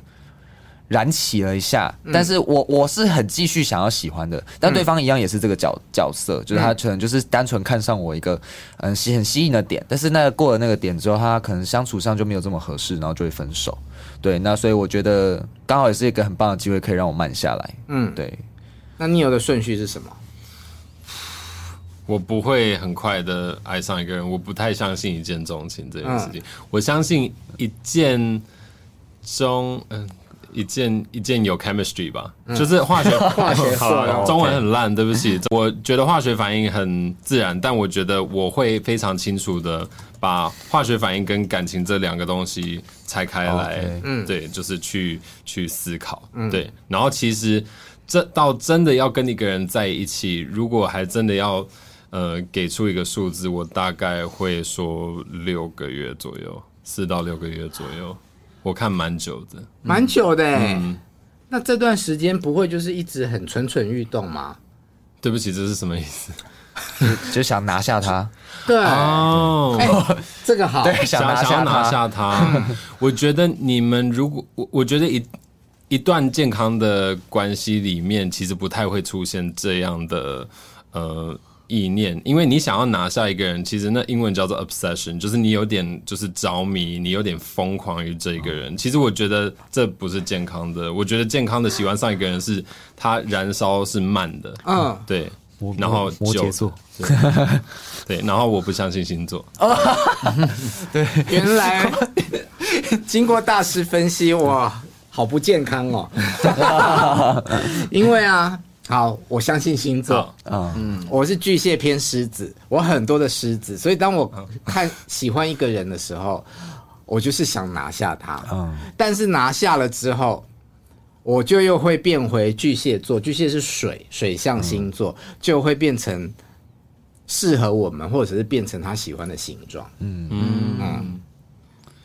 Speaker 6: 燃起了一下，但是我我是很继续想要喜欢的，但对方一样也是这个角角色，就是他可能就是单纯看上我一个嗯吸很吸引的点，但是那个过了那个点之后，他可能相处上就没有这么合适，然后就会分手。对，那所以我觉得刚好也是一个很棒的机会，可以让我慢下来。嗯，对。
Speaker 1: 那你有的顺序是什么？
Speaker 5: 我不会很快的爱上一个人，我不太相信一见钟情这件事情，我相信一见钟嗯。一件一件有 chemistry 吧，嗯、就是化学
Speaker 1: 化学
Speaker 5: 好，中文很烂，对不起。我觉得化学反应很自然，但我觉得我会非常清楚的把化学反应跟感情这两个东西拆开来，嗯，对，就是去去思考，嗯、对。然后其实这到真的要跟一个人在一起，如果还真的要呃给出一个数字，我大概会说六个月左右，四到六个月左右。我看蛮久的，
Speaker 1: 蛮久的那这段时间不会就是一直很蠢蠢欲动吗？
Speaker 5: 对不起，这是什么意思？
Speaker 6: 就，想拿下他。
Speaker 1: 对哦、欸，这个好，
Speaker 6: 对，想拿下他。
Speaker 5: 拿下他。我觉得你们如果我，我觉得一一段健康的关系里面，其实不太会出现这样的呃。意念，因为你想要拿下一个人，其实那英文叫做 obsession，就是你有点就是着迷，你有点疯狂于这一个人。其实我觉得这不是健康的，我觉得健康的喜欢上一个人是他燃烧是慢的，嗯，对，然后
Speaker 6: 摩羯座，
Speaker 5: 对，然后我不相信星座，
Speaker 1: 对，原来 经过大师分析，哇，好不健康哦，因为啊。好，我相信星座。嗯嗯，我是巨蟹偏狮子，我很多的狮子，所以当我看喜欢一个人的时候，我就是想拿下他。嗯，但是拿下了之后，我就又会变回巨蟹座。巨蟹是水水象星座，就会变成适合我们，或者是变成他喜欢的形状。嗯嗯嗯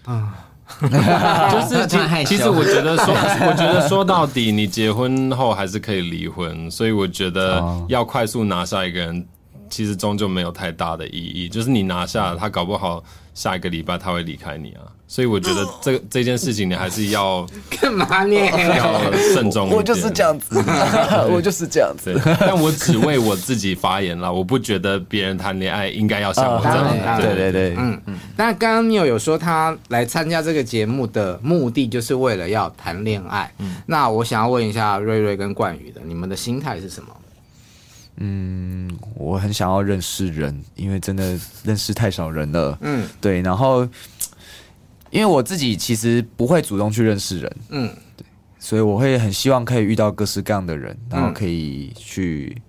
Speaker 5: 啊。就是其实，其实我觉得说，我觉得说到底，你结婚后还是可以离婚，所以我觉得要快速拿下一个人，其实终究没有太大的意义。就是你拿下他，搞不好下一个礼拜他会离开你啊。所以我觉得这这件事情你还是要
Speaker 1: 干嘛呢？
Speaker 5: 要慎重一点。
Speaker 6: 我就是这样子，我就是这样子。
Speaker 5: 但我只为我自己发言了，我不觉得别人谈恋爱应该要像我这样。
Speaker 6: 对对对，
Speaker 1: 嗯嗯。那刚刚 Neil 有说他来参加这个节目的目的就是为了要谈恋爱。嗯。那我想要问一下瑞瑞跟冠宇的，你们的心态是什么？
Speaker 6: 嗯，我很想要认识人，因为真的认识太少人了。嗯，对，然后。因为我自己其实不会主动去认识人，嗯，对，所以我会很希望可以遇到各式各样的人，然后可以去、嗯、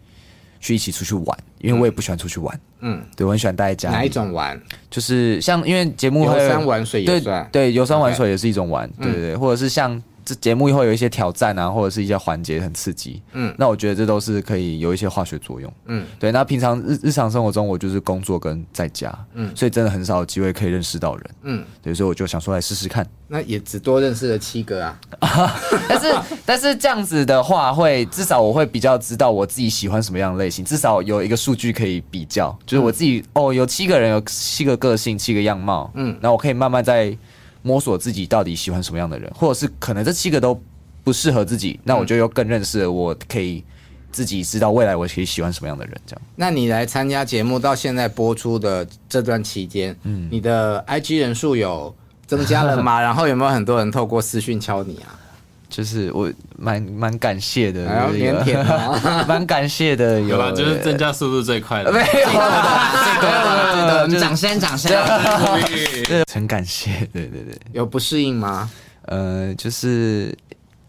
Speaker 6: 去一起出去玩，因为我也不喜欢出去玩，嗯，对，我很喜欢待在家里。
Speaker 1: 哪一种玩？
Speaker 6: 就是像因为节目会
Speaker 1: 游山玩水也算，
Speaker 6: 对对，游山玩水也是一种玩对对，或者是像这节目以后有一些挑战啊，或者是一些环节很刺激，嗯，那我觉得这都是可以有一些化学作用，嗯，对。那平常日日常生活中，我就是工作跟在家，嗯，所以真的很少有机会可以认识到人，嗯，对，所以我就想说来试试看。
Speaker 1: 那也只多认识了七个啊，
Speaker 6: 但是但是这样子的话，会至少我会比较知道我自己喜欢什么样的类型，至少有一个数据可以比较，就是我自己、嗯、哦，有七个人，有七个个性，七个样貌，嗯，然后我可以慢慢在。摸索自己到底喜欢什么样的人，或者是可能这七个都不适合自己，那我就又更认识了我可以自己知道未来我可以喜欢什么样的人。这样，
Speaker 1: 那你来参加节目到现在播出的这段期间，嗯，你的 IG 人数有增加了吗？然后有没有很多人透过私讯敲你啊？
Speaker 6: 就是我蛮蛮感谢的，
Speaker 1: 有腼腆
Speaker 6: 蛮感谢的，
Speaker 5: 有吧？就是增加速度最快的，
Speaker 1: 没有的，
Speaker 2: 这个掌声掌声，
Speaker 6: 很感谢，对对对，
Speaker 1: 有不适应吗？
Speaker 6: 呃，就是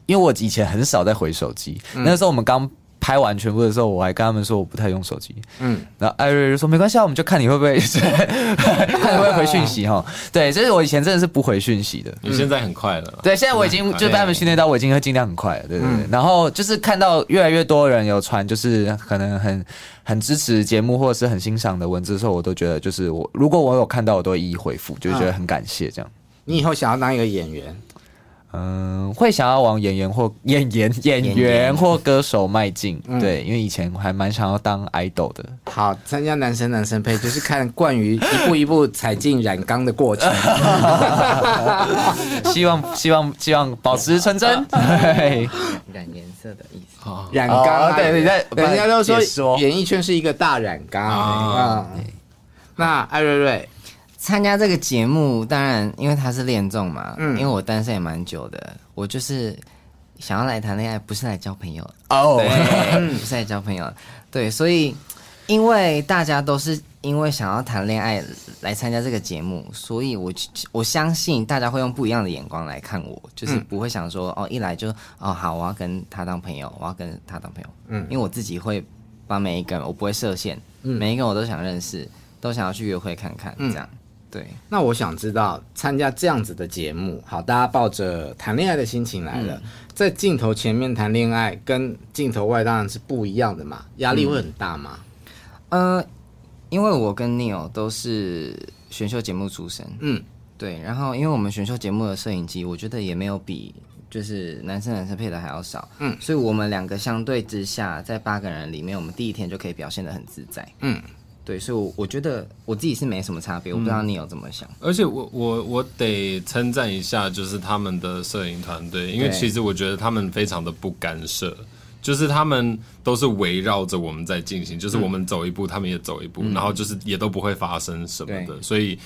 Speaker 6: 因为我以前很少在回手机，那时候我们刚。拍完全部的时候，我还跟他们说我不太用手机。嗯，然后艾瑞就说没关系啊，我们就看你会不会，看你会不会回讯息哈。对，就是我以前真的是不回讯息的。
Speaker 5: 你现在很快了。
Speaker 6: 对，现在我已经就被他们训练到，我已经会尽量很快了。对对对。然后就是看到越来越多人有传，就是可能很很支持节目或者是很欣赏的文字的时候，我都觉得就是我如果我有看到，我都会一一回复，就是觉得很感谢这样。
Speaker 1: 你以后想要当一个演员？
Speaker 6: 嗯，会想要往演员或演员演员或歌手迈进，嗯、对，因为以前还蛮想要当 idol 的。
Speaker 1: 好，参加男生男生配就是看冠瑜一步一步踩进染缸的过程，
Speaker 6: 希望希望希望保持纯真。
Speaker 2: 染颜色的意思，
Speaker 1: 染缸、哦、对对对，人家都说演艺圈是一个大染缸啊。那艾瑞瑞。
Speaker 2: 参加这个节目，当然因为他是恋综嘛，嗯，因为我单身也蛮久的，我就是想要来谈恋爱，不是来交朋友哦，对，不是来交朋友，对，所以因为大家都是因为想要谈恋爱来参加这个节目，所以我我相信大家会用不一样的眼光来看我，就是不会想说哦，一来就哦好，我要跟他当朋友，我要跟他当朋友，嗯，因为我自己会把每一个人，我不会设限，嗯，每一个人我都想认识，都想要去约会看看，这样。对，
Speaker 1: 那我想知道参加这样子的节目，好，大家抱着谈恋爱的心情来了，嗯、在镜头前面谈恋爱跟镜头外当然是不一样的嘛，压力会很大吗？
Speaker 2: 嗯、呃，因为我跟 Neil 都是选秀节目出身，嗯，对，然后因为我们选秀节目的摄影机，我觉得也没有比就是男生男生配的还要少，嗯，所以我们两个相对之下，在八个人里面，我们第一天就可以表现的很自在，嗯。对，所以我，我我觉得我自己是没什么差别，我不知道你有怎么想。
Speaker 5: 而且我，我我我得称赞一下，就是他们的摄影团队，因为其实我觉得他们非常的不干涉，就是他们都是围绕着我们在进行，就是我们走一步，他们也走一步，然后就是也都不会发生什么的，所以。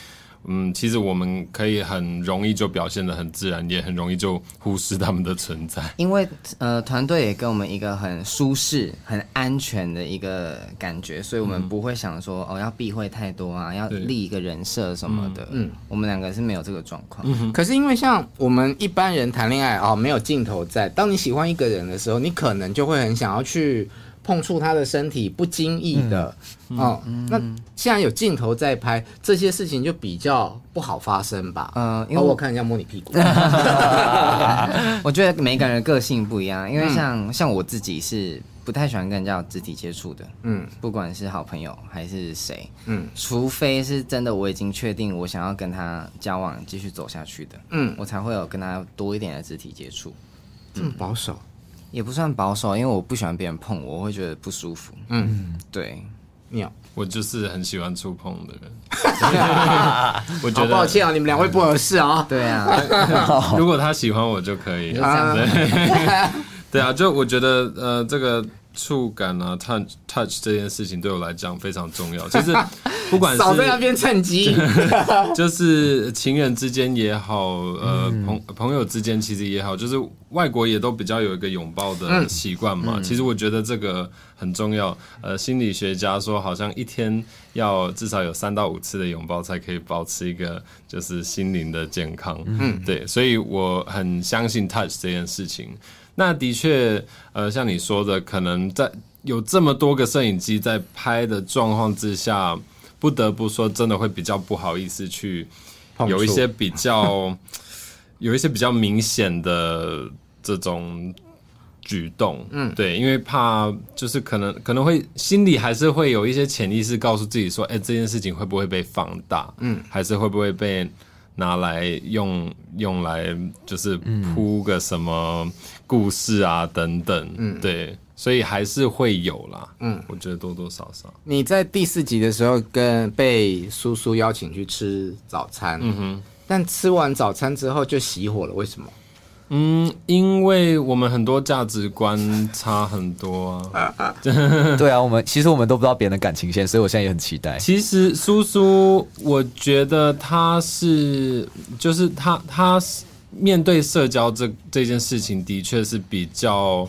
Speaker 5: 嗯，其实我们可以很容易就表现的很自然，也很容易就忽视他们的存在。
Speaker 2: 因为呃，团队也给我们一个很舒适、很安全的一个感觉，所以我们不会想说哦要避讳太多啊，要立一个人设什么的。嗯，我们两个是没有这个状况。
Speaker 1: 嗯，可是因为像我们一般人谈恋爱哦，没有镜头在，当你喜欢一个人的时候，你可能就会很想要去。碰触他的身体，不经意的、嗯、哦，嗯、那现在有镜头在拍，这些事情就比较不好发生吧？嗯，因为我看人家摸你屁股，
Speaker 2: 我 觉得每个人个性不一样，因为像、嗯、像我自己是不太喜欢跟人家有肢体接触的，嗯，不管是好朋友还是谁，嗯，除非是真的我已经确定我想要跟他交往继续走下去的，嗯，我才会有跟他多一点的肢体接触，
Speaker 1: 嗯，保守。
Speaker 2: 也不算保守，因为我不喜欢别人碰我，我会觉得不舒服。嗯，对，
Speaker 1: 妙，
Speaker 5: 我就是很喜欢触碰的人。
Speaker 1: 我觉得抱歉啊，你们两位不合适啊。
Speaker 2: 对啊，
Speaker 5: 如果他喜欢我就可以。对啊，就我觉得呃，这个。触感啊，touch touch 这件事情对我来讲非常重要。其实 不管是
Speaker 1: 少在那边趁机，
Speaker 5: 就是情人之间也好，呃，朋朋友之间其实也好，就是外国也都比较有一个拥抱的习惯嘛。嗯、其实我觉得这个很重要。呃，心理学家说，好像一天要至少有三到五次的拥抱，才可以保持一个就是心灵的健康。嗯，对，所以我很相信 touch 这件事情。那的确，呃，像你说的，可能在有这么多个摄影机在拍的状况之下，不得不说，真的会比较不好意思去有一些比较 有一些比较明显的这种举动，嗯，对，因为怕就是可能可能会心里还是会有一些潜意识告诉自己说，哎、欸，这件事情会不会被放大，嗯，还是会不会被拿来用用来就是铺个什么故事啊等等，嗯，对，所以还是会有啦，嗯，我觉得多多少少。
Speaker 1: 你在第四集的时候跟被叔叔邀请去吃早餐，嗯哼。但吃完早餐之后就熄火了，为什么？
Speaker 5: 嗯，因为我们很多价值观差很多啊。
Speaker 6: 对啊，我们其实我们都不知道别人的感情线，所以我现在也很期待。
Speaker 5: 其实苏苏，我觉得他是，就是他他面对社交这这件事情，的确是比较，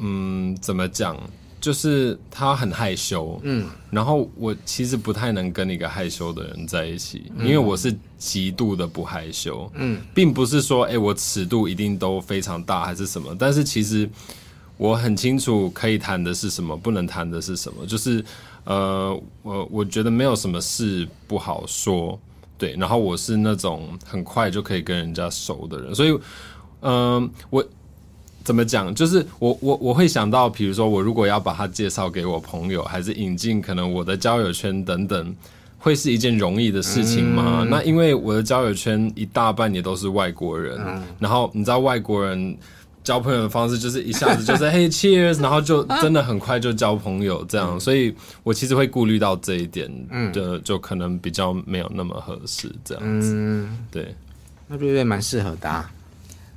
Speaker 5: 嗯，怎么讲？就是他很害羞，嗯，然后我其实不太能跟一个害羞的人在一起，因为我是极度的不害羞，嗯，并不是说，哎，我尺度一定都非常大还是什么，但是其实我很清楚可以谈的是什么，不能谈的是什么，就是，呃，我我觉得没有什么事不好说，对，然后我是那种很快就可以跟人家熟的人，所以，嗯、呃，我。怎么讲？就是我我我会想到，比如说我如果要把它介绍给我朋友，还是引进可能我的交友圈等等，会是一件容易的事情吗？嗯、那因为我的交友圈一大半也都是外国人，嗯、然后你知道外国人交朋友的方式就是一下子就是 嘿 cheers，然后就真的很快就交朋友这样，所以我其实会顾虑到这一点，就就可能比较没有那么合适这样子。嗯、对，
Speaker 1: 那瑞瑞蛮适合的、啊。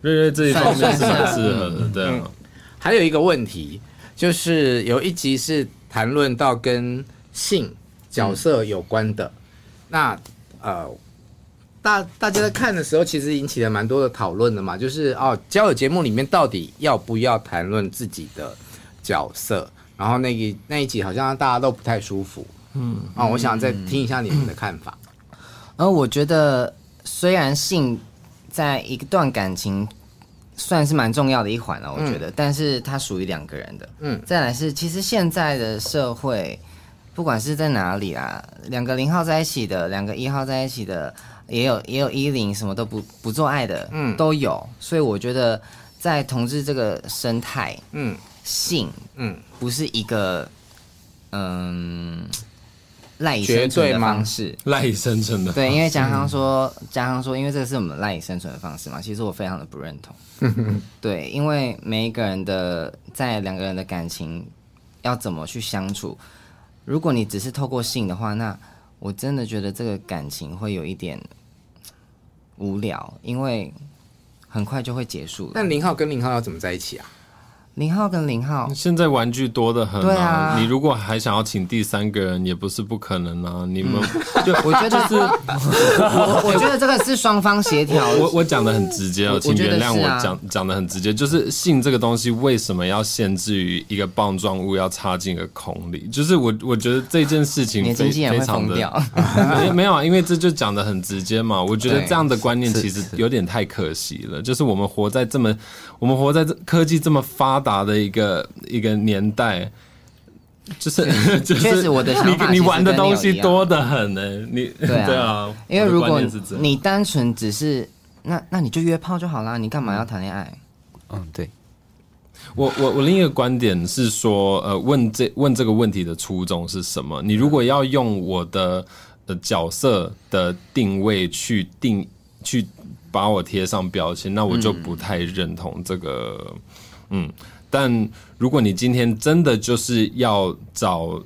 Speaker 5: 瑞瑞这一方面是很适合的，对啊。
Speaker 1: 还有一个问题，就是有一集是谈论到跟性角色有关的，嗯、那呃，大大家在看的时候，其实引起了蛮多的讨论的嘛，就是哦，交友节目里面到底要不要谈论自己的角色？然后那一那一集好像大家都不太舒服，嗯啊、哦，我想再听一下你们的看法。
Speaker 2: 而、嗯、我觉得虽然性。在一段感情算是蛮重要的一环了，我觉得，嗯、但是它属于两个人的。嗯，再来是，其实现在的社会，不管是在哪里啊，两个零号在一起的，两个一号在一起的，也有也有一零什么都不不做爱的，嗯，都有。所以我觉得，在同志这个生态，嗯，性，嗯，不是一个，嗯。赖以生存的方式，
Speaker 5: 赖以生存的
Speaker 2: 对，因为嘉康说，嘉康说，因为这个是我们赖以生存的方式嘛。其实我非常的不认同，对，因为每一个人的在两个人的感情要怎么去相处，如果你只是透过性的话，那我真的觉得这个感情会有一点无聊，因为很快就会结束了。
Speaker 1: 但零号跟林浩要怎么在一起啊？
Speaker 2: 零号跟零号，
Speaker 5: 现在玩具多的很啊！对啊，你如果还想要请第三个人，也不是不可能啊。你们
Speaker 2: 就我觉得是，我我觉得这个是双方协调。
Speaker 5: 我我讲的很直接哦，请原谅我讲讲的很直接，就是性这个东西为什么要限制于一个棒状物要插进一个孔里？就是我我觉得这件事情非非常的 没没有啊，因为这就讲的很直接嘛。我觉得这样的观念其实有点太可惜了。就是我们活在这么我们活在这科技这么发达。打的一个一个年代，就是 就是
Speaker 2: 我的
Speaker 5: 你你玩的东西多得很呢，你对啊，对啊，
Speaker 2: 因为如果你单纯只是那那你就约炮就好啦，你干嘛要谈恋爱？
Speaker 6: 嗯，对。
Speaker 5: 我我我另一个观点是说，呃，问这问这个问题的初衷是什么？你如果要用我的的角色的定位去定去把我贴上标签，那我就不太认同这个，嗯。但如果你今天真的就是要找，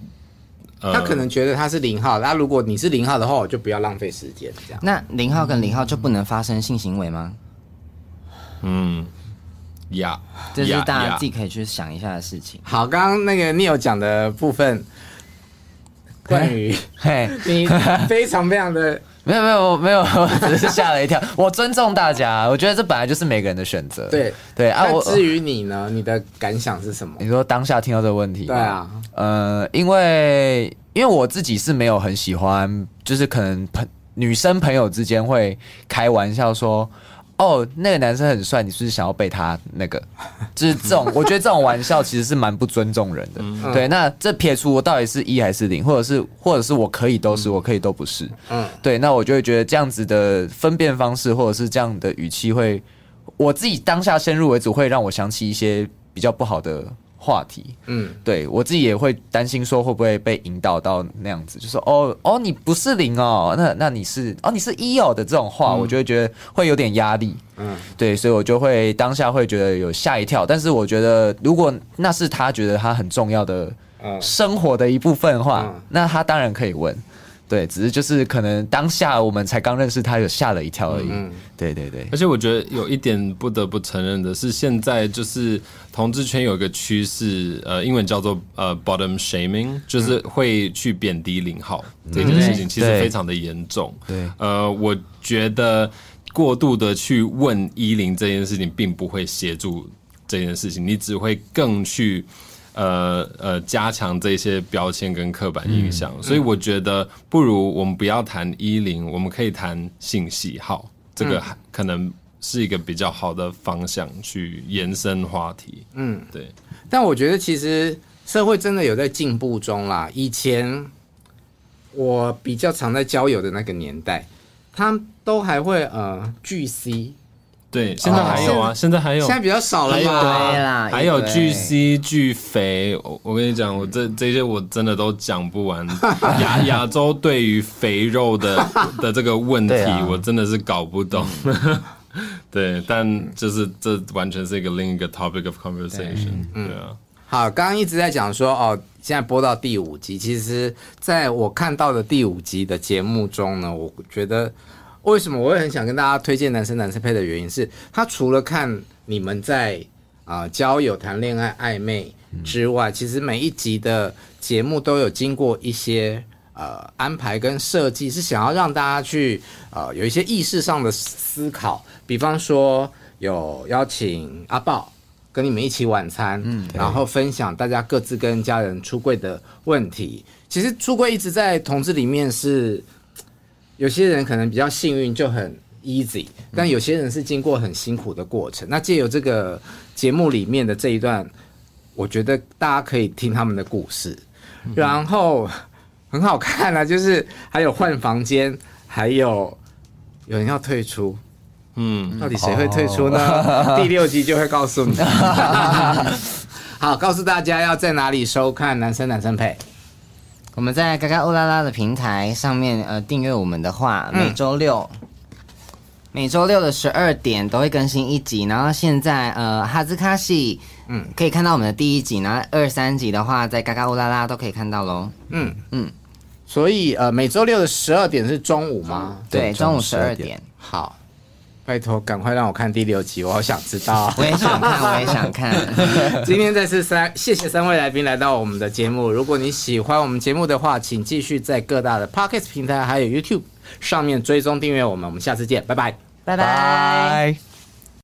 Speaker 1: 呃、他可能觉得他是零号，那如果你是零号的话，我就不要浪费时间这样。
Speaker 2: 那零号跟零号就不能发生性行为吗？
Speaker 5: 嗯，呀，
Speaker 2: 这是大家自己可以去想一下的事情。
Speaker 1: 好，刚刚那个 Neil 讲的部分，关于嘿，你非常非常的。
Speaker 6: 没有没有没有，我只是吓了一跳。我尊重大家，我觉得这本来就是每个人的选择。
Speaker 1: 对
Speaker 6: 对啊，我
Speaker 1: 至于你呢？你的感想是什么？
Speaker 6: 你说当下听到这个问题？
Speaker 1: 对啊，
Speaker 6: 呃，因为因为我自己是没有很喜欢，就是可能朋女生朋友之间会开玩笑说，哦，那个男生很帅，你是不是想要被他那个？就是这种，我觉得这种玩笑其实是蛮不尊重人的。嗯、对，那这撇除我到底是一还是零，或者是或者是我可以都是，我可以都不是。嗯，对，那我就会觉得这样子的分辨方式，或者是这样的语气，会我自己当下先入为主，会让我想起一些比较不好的。话题，嗯，对我自己也会担心说会不会被引导到那样子，就说哦哦你不是零哦，那那你是哦你是一哦的这种话，嗯、我就会觉得会有点压力，嗯，对，所以我就会当下会觉得有吓一跳，但是我觉得如果那是他觉得他很重要的生活的一部分的话，嗯、那他当然可以问。对，只是就是可能当下我们才刚认识他，有吓了一跳而已。嗯，对对对。
Speaker 5: 而且我觉得有一点不得不承认的是，现在就是同志圈有一个趋势，呃，英文叫做呃 bottom shaming，就是会去贬低零号、嗯、这件事情，其实非常的严重。对，呃，我觉得过度的去问一零这件事情，并不会协助这件事情，你只会更去。呃呃，加强这些标签跟刻板印象，嗯、所以我觉得不如我们不要谈一零，我们可以谈性喜好，这个可能是一个比较好的方向去延伸话题。嗯，对。
Speaker 1: 但我觉得其实社会真的有在进步中啦。以前我比较常在交友的那个年代，他都还会呃巨 C。
Speaker 5: 对，现在还有啊，现在还有，
Speaker 1: 现在比较少了
Speaker 5: 嘛。还有巨蜥巨肥，我我跟你讲，我这这些我真的都讲不完。亚亚洲对于肥肉的 的这个问题，我真的是搞不懂。对，但就是这完全是一个另一个 topic of conversation。对啊。
Speaker 1: 好，刚刚一直在讲说哦，现在播到第五集，其实在我看到的第五集的节目中呢，我觉得。为什么我会很想跟大家推荐男生男生配的原因是，他除了看你们在啊、呃、交友、谈恋爱、暧昧之外，其实每一集的节目都有经过一些呃安排跟设计，是想要让大家去呃有一些意识上的思考。比方说有邀请阿豹跟你们一起晚餐，嗯，然后分享大家各自跟家人出柜的问题。其实出柜一直在同志里面是。有些人可能比较幸运，就很 easy，但有些人是经过很辛苦的过程。那借由这个节目里面的这一段，我觉得大家可以听他们的故事，然后很好看啊，就是还有换房间，还有有人要退出，嗯，到底谁会退出呢？第六集就会告诉你。好，告诉大家要在哪里收看《男生男生配》。
Speaker 2: 我们在嘎嘎欧拉拉的平台上面，呃，订阅我们的话，每周六，嗯、每周六的十二点都会更新一集。然后现在，呃，哈兹卡西，嗯，可以看到我们的第一集，然后二三集的话，在嘎嘎欧拉拉都可以看到喽。嗯嗯，
Speaker 1: 所以，呃，每周六的十二点是中午吗？
Speaker 2: 对，中午十二点。
Speaker 1: 好。拜托，赶快让我看第六集，我好想知道。
Speaker 2: 我也想看，我也想看。
Speaker 1: 今天再次三，谢谢三位来宾来到我们的节目。如果你喜欢我们节目的话，请继续在各大的 Pocket 平台还有 YouTube 上面追踪订阅我们。我们下次见，拜拜，
Speaker 2: 拜拜。